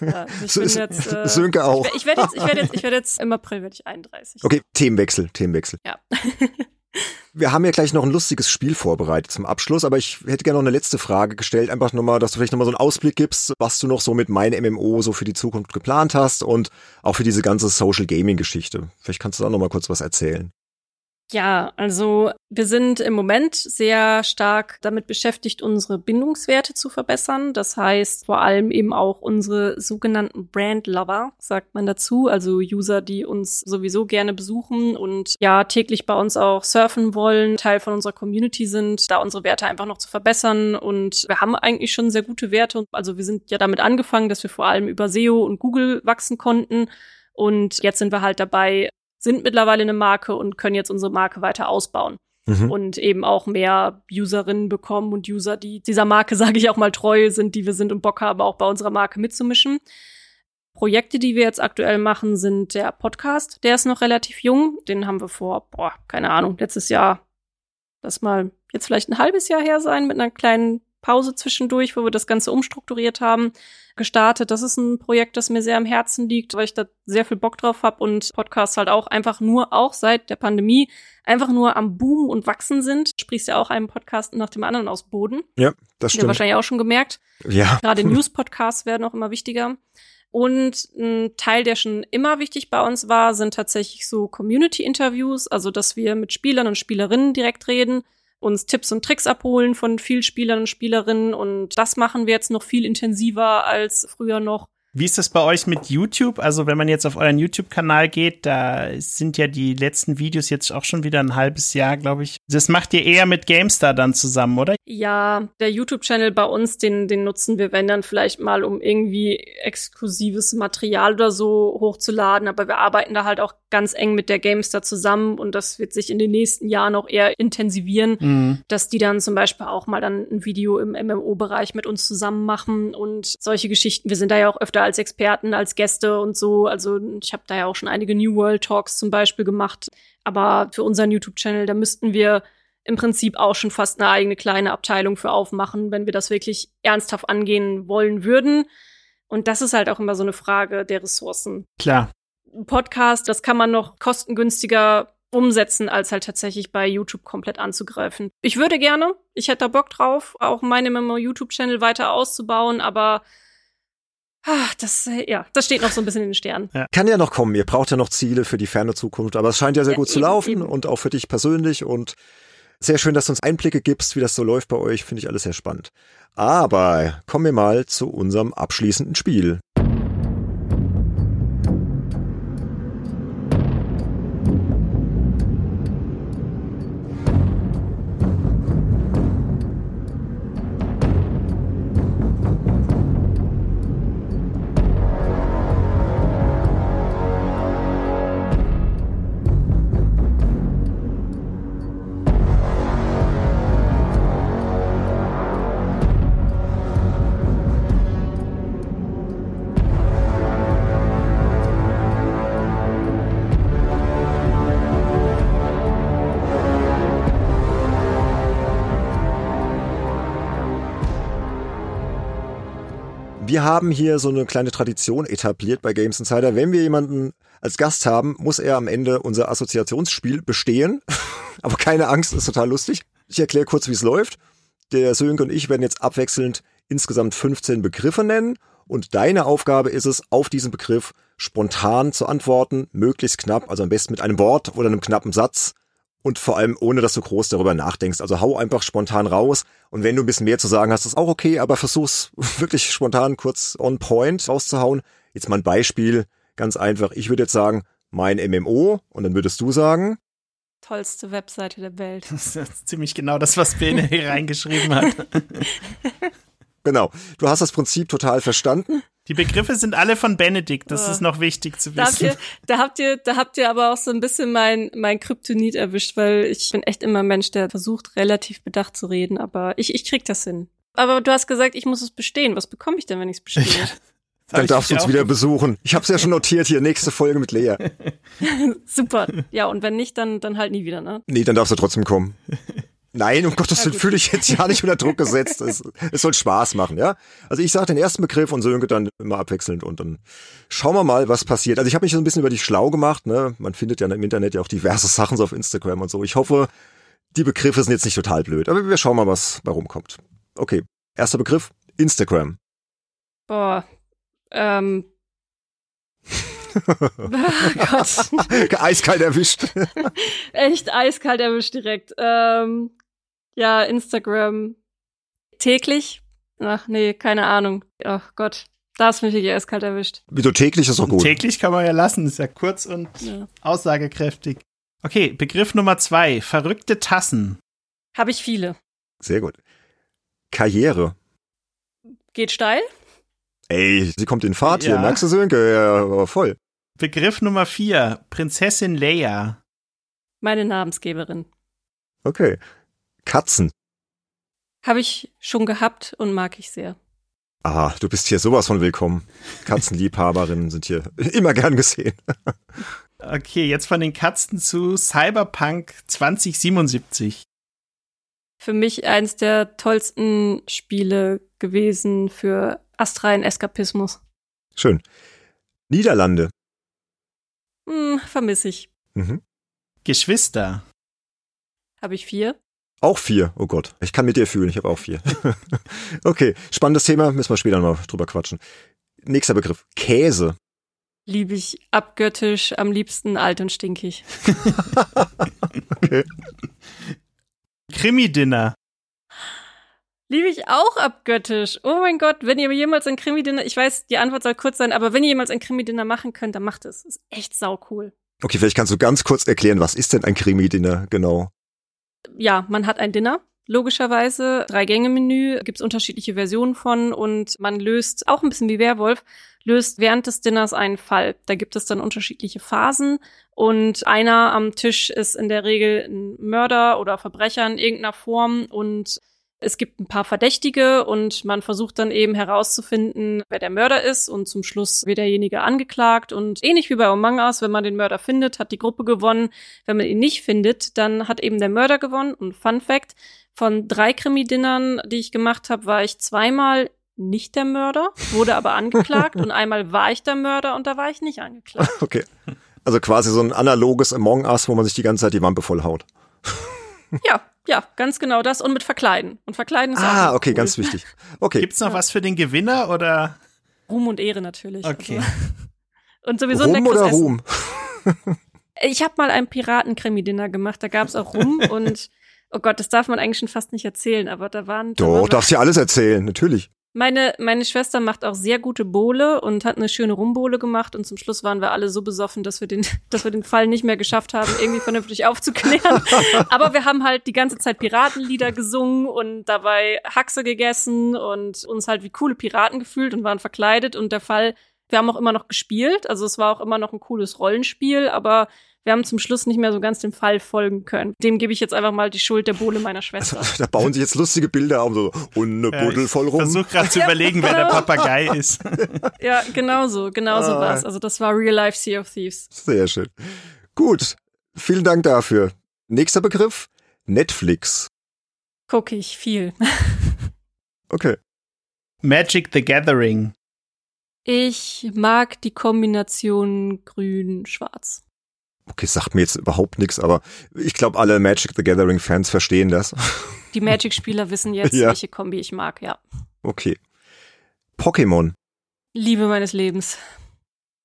Ja, ich so bin ist, jetzt, äh, Sönke auch. Ich, ich werde jetzt, ich werde jetzt, ich werde jetzt im April werde ich 31. Okay, Themenwechsel, Themenwechsel. Ja. Wir haben ja gleich noch ein lustiges Spiel vorbereitet zum Abschluss, aber ich hätte gerne noch eine letzte Frage gestellt. Einfach nochmal, dass du vielleicht nochmal so einen Ausblick gibst, was du noch so mit meinem MMO so für die Zukunft geplant hast und auch für diese ganze Social Gaming Geschichte. Vielleicht kannst du da nochmal kurz was erzählen. Ja, also wir sind im Moment sehr stark damit beschäftigt, unsere Bindungswerte zu verbessern. Das heißt vor allem eben auch unsere sogenannten Brand Lover, sagt man dazu, also User, die uns sowieso gerne besuchen und ja täglich bei uns auch surfen wollen, Teil von unserer Community sind, da unsere Werte einfach noch zu verbessern. Und wir haben eigentlich schon sehr gute Werte. Also wir sind ja damit angefangen, dass wir vor allem über SEO und Google wachsen konnten. Und jetzt sind wir halt dabei, sind mittlerweile eine Marke und können jetzt unsere Marke weiter ausbauen. Mhm. Und eben auch mehr Userinnen bekommen und User, die dieser Marke, sage ich auch mal, treu sind, die wir sind und Bock haben, auch bei unserer Marke mitzumischen. Projekte, die wir jetzt aktuell machen, sind der Podcast. Der ist noch relativ jung. Den haben wir vor, boah, keine Ahnung, letztes Jahr, das mal jetzt vielleicht ein halbes Jahr her sein, mit einer kleinen Pause zwischendurch, wo wir das Ganze umstrukturiert haben, gestartet. Das ist ein Projekt, das mir sehr am Herzen liegt, weil ich da sehr viel Bock drauf habe und Podcasts halt auch einfach nur, auch seit der Pandemie, einfach nur am Boom und Wachsen sind. Sprichst ja auch einen Podcast nach dem anderen aus Boden. Ja, das stimmt. Ja, wahrscheinlich auch schon gemerkt. Ja. Gerade News-Podcasts werden auch immer wichtiger. Und ein Teil, der schon immer wichtig bei uns war, sind tatsächlich so Community-Interviews, also dass wir mit Spielern und Spielerinnen direkt reden, uns Tipps und Tricks abholen von vielen Spielern und Spielerinnen und das machen wir jetzt noch viel intensiver als früher noch. Wie ist das bei euch mit YouTube? Also, wenn man jetzt auf euren YouTube-Kanal geht, da sind ja die letzten Videos jetzt auch schon wieder ein halbes Jahr, glaube ich. Das macht ihr eher mit GameStar dann zusammen, oder? Ja, der YouTube-Channel bei uns, den, den nutzen wir, wenn dann vielleicht mal, um irgendwie exklusives Material oder so hochzuladen. Aber wir arbeiten da halt auch ganz eng mit der GameStar zusammen und das wird sich in den nächsten Jahren auch eher intensivieren, mhm. dass die dann zum Beispiel auch mal dann ein Video im MMO-Bereich mit uns zusammen machen und solche Geschichten. Wir sind da ja auch öfter als Experten, als Gäste und so. Also ich habe da ja auch schon einige New World Talks zum Beispiel gemacht. Aber für unseren YouTube-Channel, da müssten wir im Prinzip auch schon fast eine eigene kleine Abteilung für aufmachen, wenn wir das wirklich ernsthaft angehen wollen würden. Und das ist halt auch immer so eine Frage der Ressourcen. Klar. Podcast, das kann man noch kostengünstiger umsetzen, als halt tatsächlich bei YouTube komplett anzugreifen. Ich würde gerne, ich hätte da Bock drauf, auch meinen YouTube-Channel weiter auszubauen, aber Ach, das, äh, ja, das steht noch so ein bisschen in den Sternen. Ja. Kann ja noch kommen. Ihr braucht ja noch Ziele für die ferne Zukunft, aber es scheint ja sehr ja, gut eben, zu laufen eben. und auch für dich persönlich und sehr schön, dass du uns Einblicke gibst, wie das so läuft bei euch. Finde ich alles sehr spannend. Aber kommen wir mal zu unserem abschließenden Spiel. Wir haben hier so eine kleine Tradition etabliert bei Games Insider. Wenn wir jemanden als Gast haben, muss er am Ende unser Assoziationsspiel bestehen. Aber keine Angst, ist total lustig. Ich erkläre kurz, wie es läuft. Der Sönke und ich werden jetzt abwechselnd insgesamt 15 Begriffe nennen und deine Aufgabe ist es, auf diesen Begriff spontan zu antworten, möglichst knapp, also am besten mit einem Wort oder einem knappen Satz und vor allem ohne, dass du groß darüber nachdenkst. Also hau einfach spontan raus und wenn du ein bisschen mehr zu sagen hast, ist auch okay, aber versuch's wirklich spontan kurz on point rauszuhauen. Jetzt mal ein Beispiel, ganz einfach. Ich würde jetzt sagen, mein MMO und dann würdest du sagen, tollste Webseite der Welt. Das ist ziemlich genau das, was Bene hier reingeschrieben hat. Genau. Du hast das Prinzip total verstanden. Die Begriffe sind alle von Benedikt, das oh. ist noch wichtig zu wissen. Da habt, ihr, da habt ihr, da habt ihr aber auch so ein bisschen mein, mein Kryptonit erwischt, weil ich bin echt immer ein Mensch, der versucht, relativ bedacht zu reden, aber ich, ich krieg das hin. Aber du hast gesagt, ich muss es bestehen. Was bekomme ich denn, wenn ich es bestehe? Dann darfst du uns wieder besuchen. Ich habe es ja schon notiert hier, nächste Folge mit Lea. Super. Ja, und wenn nicht, dann, dann halt nie wieder, ne? Nee, dann darfst du trotzdem kommen. Nein, um Gottes Willen fühle ich jetzt ja nicht unter Druck gesetzt. Es, es soll Spaß machen, ja. Also ich sage den ersten Begriff und Sönke dann immer abwechselnd und dann schauen wir mal, was passiert. Also ich habe mich so ein bisschen über dich schlau gemacht. Ne? Man findet ja im Internet ja auch diverse Sachen so auf Instagram und so. Ich hoffe, die Begriffe sind jetzt nicht total blöd, aber wir schauen mal, was bei rumkommt. Okay, erster Begriff, Instagram. Boah, ähm, oh Gott. eiskalt erwischt. Echt eiskalt erwischt direkt. Ähm, ja, Instagram täglich? Ach nee, keine Ahnung. Ach Gott. Da ist mich wirklich eiskalt erwischt. Wieso täglich ist doch gut. Täglich kann man ja lassen, ist ja kurz und ja. aussagekräftig. Okay, Begriff Nummer zwei. Verrückte Tassen. Habe ich viele. Sehr gut. Karriere. Geht steil? Ey, sie kommt in Fahrt ja. hier. Merkst du, Sönke? Ja, voll. Begriff Nummer vier. Prinzessin Leia. Meine Namensgeberin. Okay. Katzen. Habe ich schon gehabt und mag ich sehr. Ah, du bist hier sowas von willkommen. Katzenliebhaberinnen sind hier immer gern gesehen. Okay, jetzt von den Katzen zu Cyberpunk 2077. Für mich eins der tollsten Spiele gewesen für astralen Eskapismus. Schön. Niederlande. Hm, vermisse ich. Mhm. Geschwister. Habe ich vier? Auch vier. Oh Gott, ich kann mit dir fühlen, ich habe auch vier. okay, spannendes Thema, müssen wir später noch drüber quatschen. Nächster Begriff. Käse. Liebe ich abgöttisch, am liebsten alt und stinkig. okay. Krimi-Dinner. Liebe ich auch abgöttisch. Oh mein Gott, wenn ihr jemals ein Krimi-Dinner, ich weiß, die Antwort soll kurz sein, aber wenn ihr jemals ein Krimi-Dinner machen könnt, dann macht es. Ist echt sau cool. Okay, vielleicht kannst du ganz kurz erklären, was ist denn ein Krimi-Dinner genau? Ja, man hat ein Dinner, logischerweise. Drei-Gänge-Menü, gibt's unterschiedliche Versionen von und man löst, auch ein bisschen wie Werwolf, löst während des Dinners einen Fall. Da gibt es dann unterschiedliche Phasen und einer am Tisch ist in der Regel ein Mörder oder Verbrecher in irgendeiner Form und es gibt ein paar Verdächtige und man versucht dann eben herauszufinden, wer der Mörder ist und zum Schluss wird derjenige angeklagt und ähnlich wie bei Among Us, wenn man den Mörder findet, hat die Gruppe gewonnen. Wenn man ihn nicht findet, dann hat eben der Mörder gewonnen. Und Fun Fact, von drei Krimi-Dinnern, die ich gemacht habe, war ich zweimal nicht der Mörder, wurde aber angeklagt und einmal war ich der Mörder und da war ich nicht angeklagt. Okay. Also quasi so ein analoges Among Us, wo man sich die ganze Zeit die Wampe vollhaut. Ja, ja, ganz genau das und mit Verkleiden. Und Verkleiden ist Ah, auch okay, cool. ganz wichtig. Okay. Gibt's noch was für den Gewinner oder? Ruhm und Ehre natürlich. Okay. Also. Und sowieso leckeres oder Essen. Ruhm? Ich habe mal ein Piraten-Krimi-Dinner gemacht, da gab's auch Rum und oh Gott, das darf man eigentlich schon fast nicht erzählen, aber da waren da Doch, waren darfst ja alles erzählen, natürlich. Meine meine Schwester macht auch sehr gute Bowle und hat eine schöne Rumbowle gemacht und zum Schluss waren wir alle so besoffen, dass wir den dass wir den Fall nicht mehr geschafft haben, irgendwie vernünftig aufzuklären. aber wir haben halt die ganze Zeit Piratenlieder gesungen und dabei Haxe gegessen und uns halt wie coole Piraten gefühlt und waren verkleidet und der Fall wir haben auch immer noch gespielt, also es war auch immer noch ein cooles Rollenspiel, aber wir haben zum Schluss nicht mehr so ganz dem Fall folgen können. Dem gebe ich jetzt einfach mal die Schuld der Bohle meiner Schwester. Da bauen sich jetzt lustige Bilder auf, so und eine Buddel voll rum. Versuch gerade zu überlegen, wer der Papagei ist. Ja, genau so, genau so Ah. war's. Also das war Real Life Sea of Thieves. Sehr schön. Gut, vielen Dank dafür. Nächster Begriff, Netflix. Gucke ich viel. Okay. Magic the Gathering. Ich mag die Kombination grün-schwarz. Okay, sagt mir jetzt überhaupt nichts, aber ich glaube, alle Magic the Gathering Fans verstehen das. Die Magic-Spieler wissen jetzt, Ja. welche Kombi ich mag, ja. Okay. Pokémon. Liebe meines Lebens.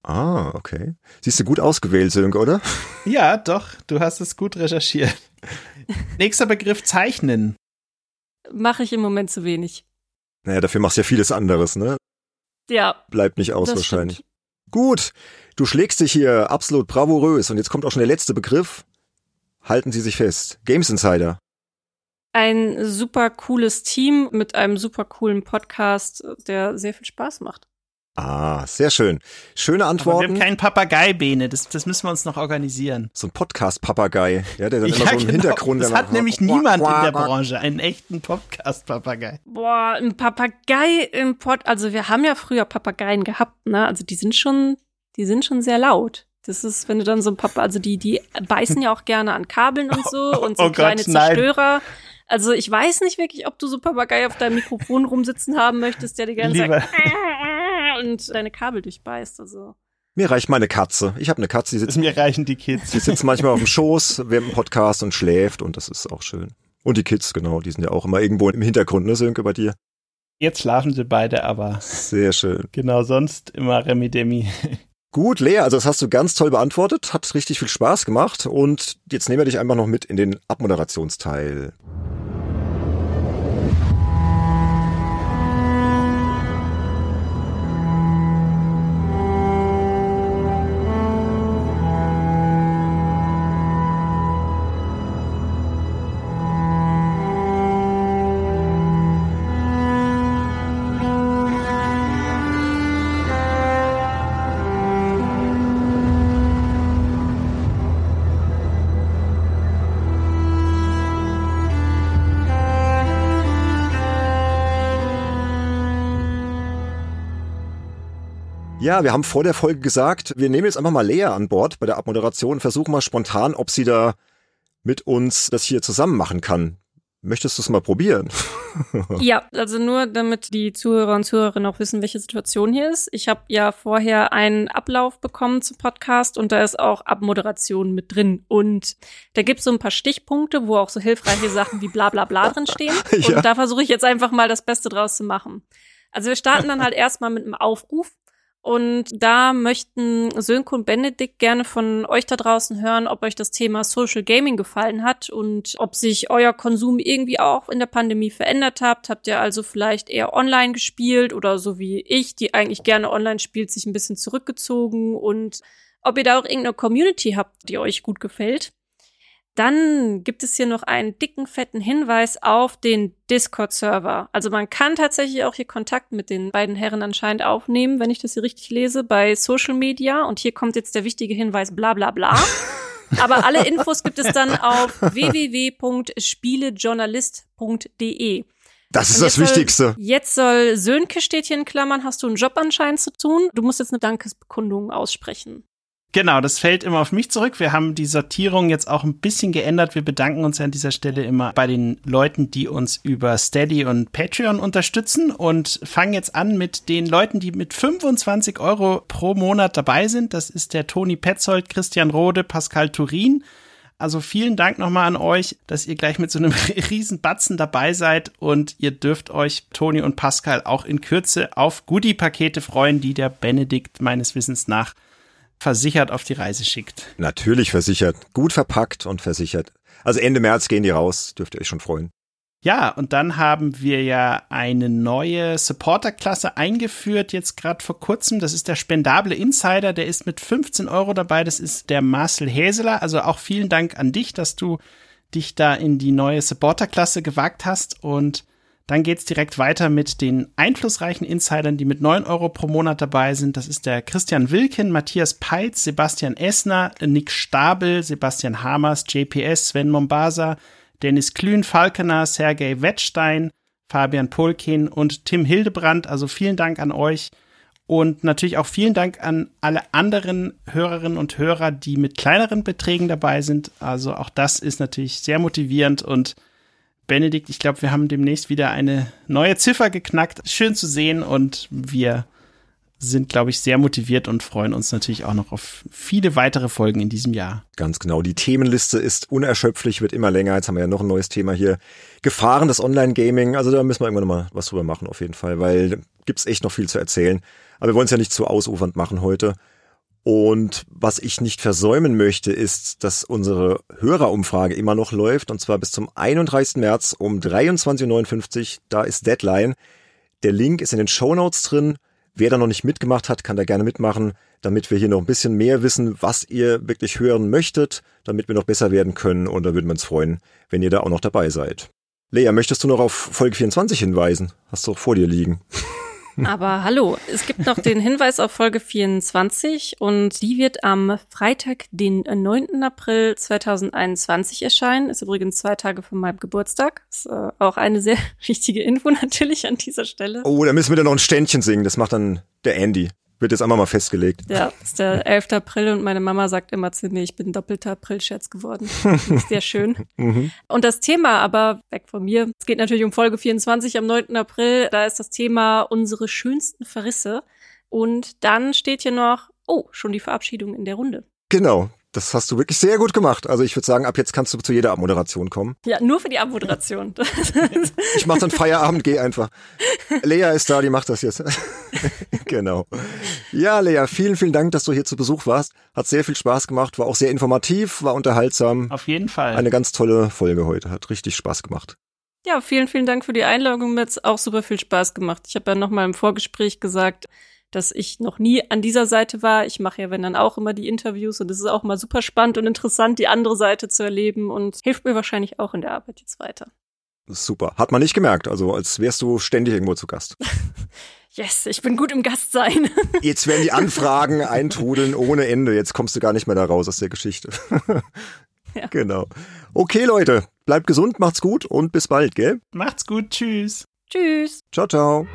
Ah, okay. Siehst du gut ausgewählt, Sönke, oder? Ja, doch, du hast es gut recherchiert. Nächster Begriff Zeichnen. Mache ich im Moment zu wenig. Naja, dafür machst du ja vieles anderes, ne? Ja, Bleibt nicht aus das wahrscheinlich. stimmt. Gut, du schlägst dich hier absolut bravourös und jetzt kommt auch schon der letzte Begriff. Halten Sie sich fest. Games Insider. Ein super cooles Team mit einem super coolen Podcast, der sehr viel Spaß macht. Ah, sehr schön. Schöne Aber wir Antworten. haben keinen Papagei, Bene. Das, das müssen wir uns noch organisieren. so ein Podcast-Papagei, ja, der dann immer Ja, so im genau. Hintergrund. Das hat nämlich niemand in der Branche, einen echten Podcast-Papagei. Boah, ein Papagei im Pod, also wir haben ja früher Papageien gehabt, ne? Also die sind schon, die sind schon sehr laut. Das ist, wenn du dann so ein Papa, also die, die beißen ja auch gerne an Kabeln und so und so Oh Gott, kleine nein. Zerstörer. Also ich weiß nicht wirklich, ob du so Papagei auf deinem Mikrofon rumsitzen haben möchtest, der die ganze. Zeit und deine Kabel durchbeißt. Also Mir reicht meine Katze. Ich habe eine Katze, die sitzt, Mir reichen die Kids. die sitzt manchmal auf dem Schoß während dem Podcast und schläft und das ist auch schön. Und die Kids, genau, die sind ja auch immer irgendwo im Hintergrund, ne, Sönke, bei dir? Jetzt schlafen sie beide, aber Sehr schön. genau sonst immer Remi Demi. Gut, Lea, also das hast du ganz toll beantwortet, hat richtig viel Spaß gemacht und jetzt nehmen wir dich einfach noch mit in den Abmoderationsteil. Ja, wir haben vor der Folge gesagt, wir nehmen jetzt einfach mal Lea an Bord bei der Abmoderation und versuchen mal spontan, ob sie da mit uns das hier zusammen machen kann. Möchtest du es mal probieren? ja, also nur damit die Zuhörer und Zuhörerinnen auch wissen, welche Situation hier ist. Ich habe ja vorher einen Ablauf bekommen zum Podcast und da ist auch Abmoderation mit drin. Und da gibt es so ein paar Stichpunkte, wo auch so hilfreiche Sachen wie bla bla bla drin stehen. Und ja. da versuche ich jetzt einfach mal das Beste draus zu machen. Also wir starten dann halt erstmal mit einem Aufruf und da möchten Sönke und Benedikt gerne von euch da draußen hören, ob euch das Thema Social Gaming gefallen hat und ob sich euer Konsum irgendwie auch in der Pandemie verändert habt. Habt ihr also vielleicht eher online gespielt oder so wie ich, die eigentlich gerne online spielt, sich ein bisschen zurückgezogen und ob ihr da auch irgendeine Community habt, die euch gut gefällt. Dann gibt es hier noch einen dicken, fetten Hinweis auf den Discord-Server. Also man kann tatsächlich auch hier Kontakt mit den beiden Herren anscheinend aufnehmen, wenn ich das hier richtig lese, bei Social Media. Und hier kommt jetzt der wichtige Hinweis, bla bla bla. Aber alle Infos gibt es dann auf www.spielejournalist.de. Das ist das Wichtigste. Soll, jetzt soll Sönke steht hier in Klammern, hast du einen Job anscheinend zu tun. Du musst jetzt eine Dankesbekundung aussprechen. Genau, das fällt immer auf mich zurück. Wir haben die Sortierung jetzt auch ein bisschen geändert. Wir bedanken uns an dieser Stelle immer bei den Leuten, die uns über Steady und Patreon unterstützen und fangen jetzt an mit den Leuten, die mit 25 Euro pro Monat dabei sind. Das ist der Toni Petzold, Christian Rode, Pascal Turin. Also vielen Dank nochmal an euch, dass ihr gleich mit so einem riesen Batzen dabei seid und ihr dürft euch, Toni und Pascal, auch in Kürze auf Goodie-Pakete freuen, die der Benedikt meines Wissens nach versichert auf die Reise schickt. Natürlich versichert. Gut verpackt und versichert. Also Ende März gehen die raus, dürft ihr euch schon freuen. Ja, und dann haben wir ja eine neue Supporter-Klasse eingeführt, jetzt gerade vor kurzem. Das ist der spendable Insider, der ist mit 15 Euro dabei. Das ist der Marcel Häseler. Also auch vielen Dank an dich, dass du dich da in die neue Supporter-Klasse gewagt hast. Und dann geht's direkt weiter mit den einflussreichen Insidern, die mit 9 Euro pro Monat dabei sind. Das ist der Christian Wilken, Matthias Peitz, Sebastian Essner, Nick Stabel, Sebastian Hamers, JPS, Sven Mombasa, Dennis Klün, Falkener, Sergei Wettstein, Fabian Polkin und Tim Hildebrand. Also vielen Dank an euch. Und natürlich auch vielen Dank an alle anderen Hörerinnen und Hörer, die mit kleineren Beträgen dabei sind. Also auch das ist natürlich sehr motivierend und Benedikt, ich glaube, wir haben demnächst wieder eine neue Ziffer geknackt. Schön zu sehen und wir sind, glaube ich, sehr motiviert und freuen uns natürlich auch noch auf viele weitere Folgen in diesem Jahr. Ganz genau. Die Themenliste ist unerschöpflich, wird immer länger. Jetzt haben wir ja noch ein neues Thema hier. Gefahren des Online-Gaming. Also da müssen wir irgendwann noch mal was drüber machen, auf jeden Fall, weil gibt's echt noch viel zu erzählen. Aber wir wollen es ja nicht zu ausufernd machen heute. Und was ich nicht versäumen möchte, ist, dass unsere Hörerumfrage immer noch läuft, und zwar bis zum 31. März um 23.59 Uhr. Da ist Deadline. Der Link ist in den Show Notes drin. Wer da noch nicht mitgemacht hat, kann da gerne mitmachen, damit wir hier noch ein bisschen mehr wissen, was ihr wirklich hören möchtet, damit wir noch besser werden können. Und da würden wir uns freuen, wenn ihr da auch noch dabei seid. Lea, möchtest du noch auf Folge 24 hinweisen? Hast du auch vor dir liegen. Aber hallo, es gibt noch den Hinweis auf Folge 24 und die wird am Freitag, den 9. April 2021 erscheinen. Ist übrigens zwei Tage von meinem Geburtstag. Ist äh, auch eine sehr wichtige Info natürlich an dieser Stelle. Oh, da müssen wir dann noch ein Ständchen singen. Das macht dann der Andy. Wird jetzt einmal mal festgelegt. Ja, ist der 11. April und meine Mama sagt immer zu mir, ich bin doppelter Aprilscherz geworden. Sehr schön. mhm. Und das Thema aber, weg von mir, es geht natürlich um Folge 24 am 9. April. Da ist das Thema unsere schönsten Verrisse. Und dann steht hier noch, oh, schon die Verabschiedung in der Runde. Genau, das hast du wirklich sehr gut gemacht. Also ich würde sagen, ab jetzt kannst du zu jeder Abmoderation kommen. Ja, nur für die Abmoderation. ich mach dann Feierabend, geh einfach. Lea ist da, die macht das jetzt. genau. Ja, Lea, vielen, vielen Dank, dass du hier zu Besuch warst. Hat sehr viel Spaß gemacht, war auch sehr informativ, war unterhaltsam. Auf jeden Fall. Eine ganz tolle Folge heute, hat richtig Spaß gemacht. Ja, vielen, vielen Dank für die Einladung. Mir hat auch super viel Spaß gemacht. Ich habe ja nochmal im Vorgespräch gesagt, dass ich noch nie an dieser Seite war. Ich mache ja, wenn dann auch immer die Interviews und es ist auch mal super spannend und interessant, die andere Seite zu erleben und hilft mir wahrscheinlich auch in der Arbeit jetzt weiter. Super. Hat man nicht gemerkt, also als wärst du ständig irgendwo zu Gast. yes, ich bin gut im Gastsein. Jetzt werden die Anfragen eintrudeln ohne Ende. Jetzt kommst du gar nicht mehr da raus aus der Geschichte. ja. Genau. Okay, Leute, bleibt gesund, macht's gut und bis bald, gell? Macht's gut, tschüss. Tschüss. Ciao, ciao.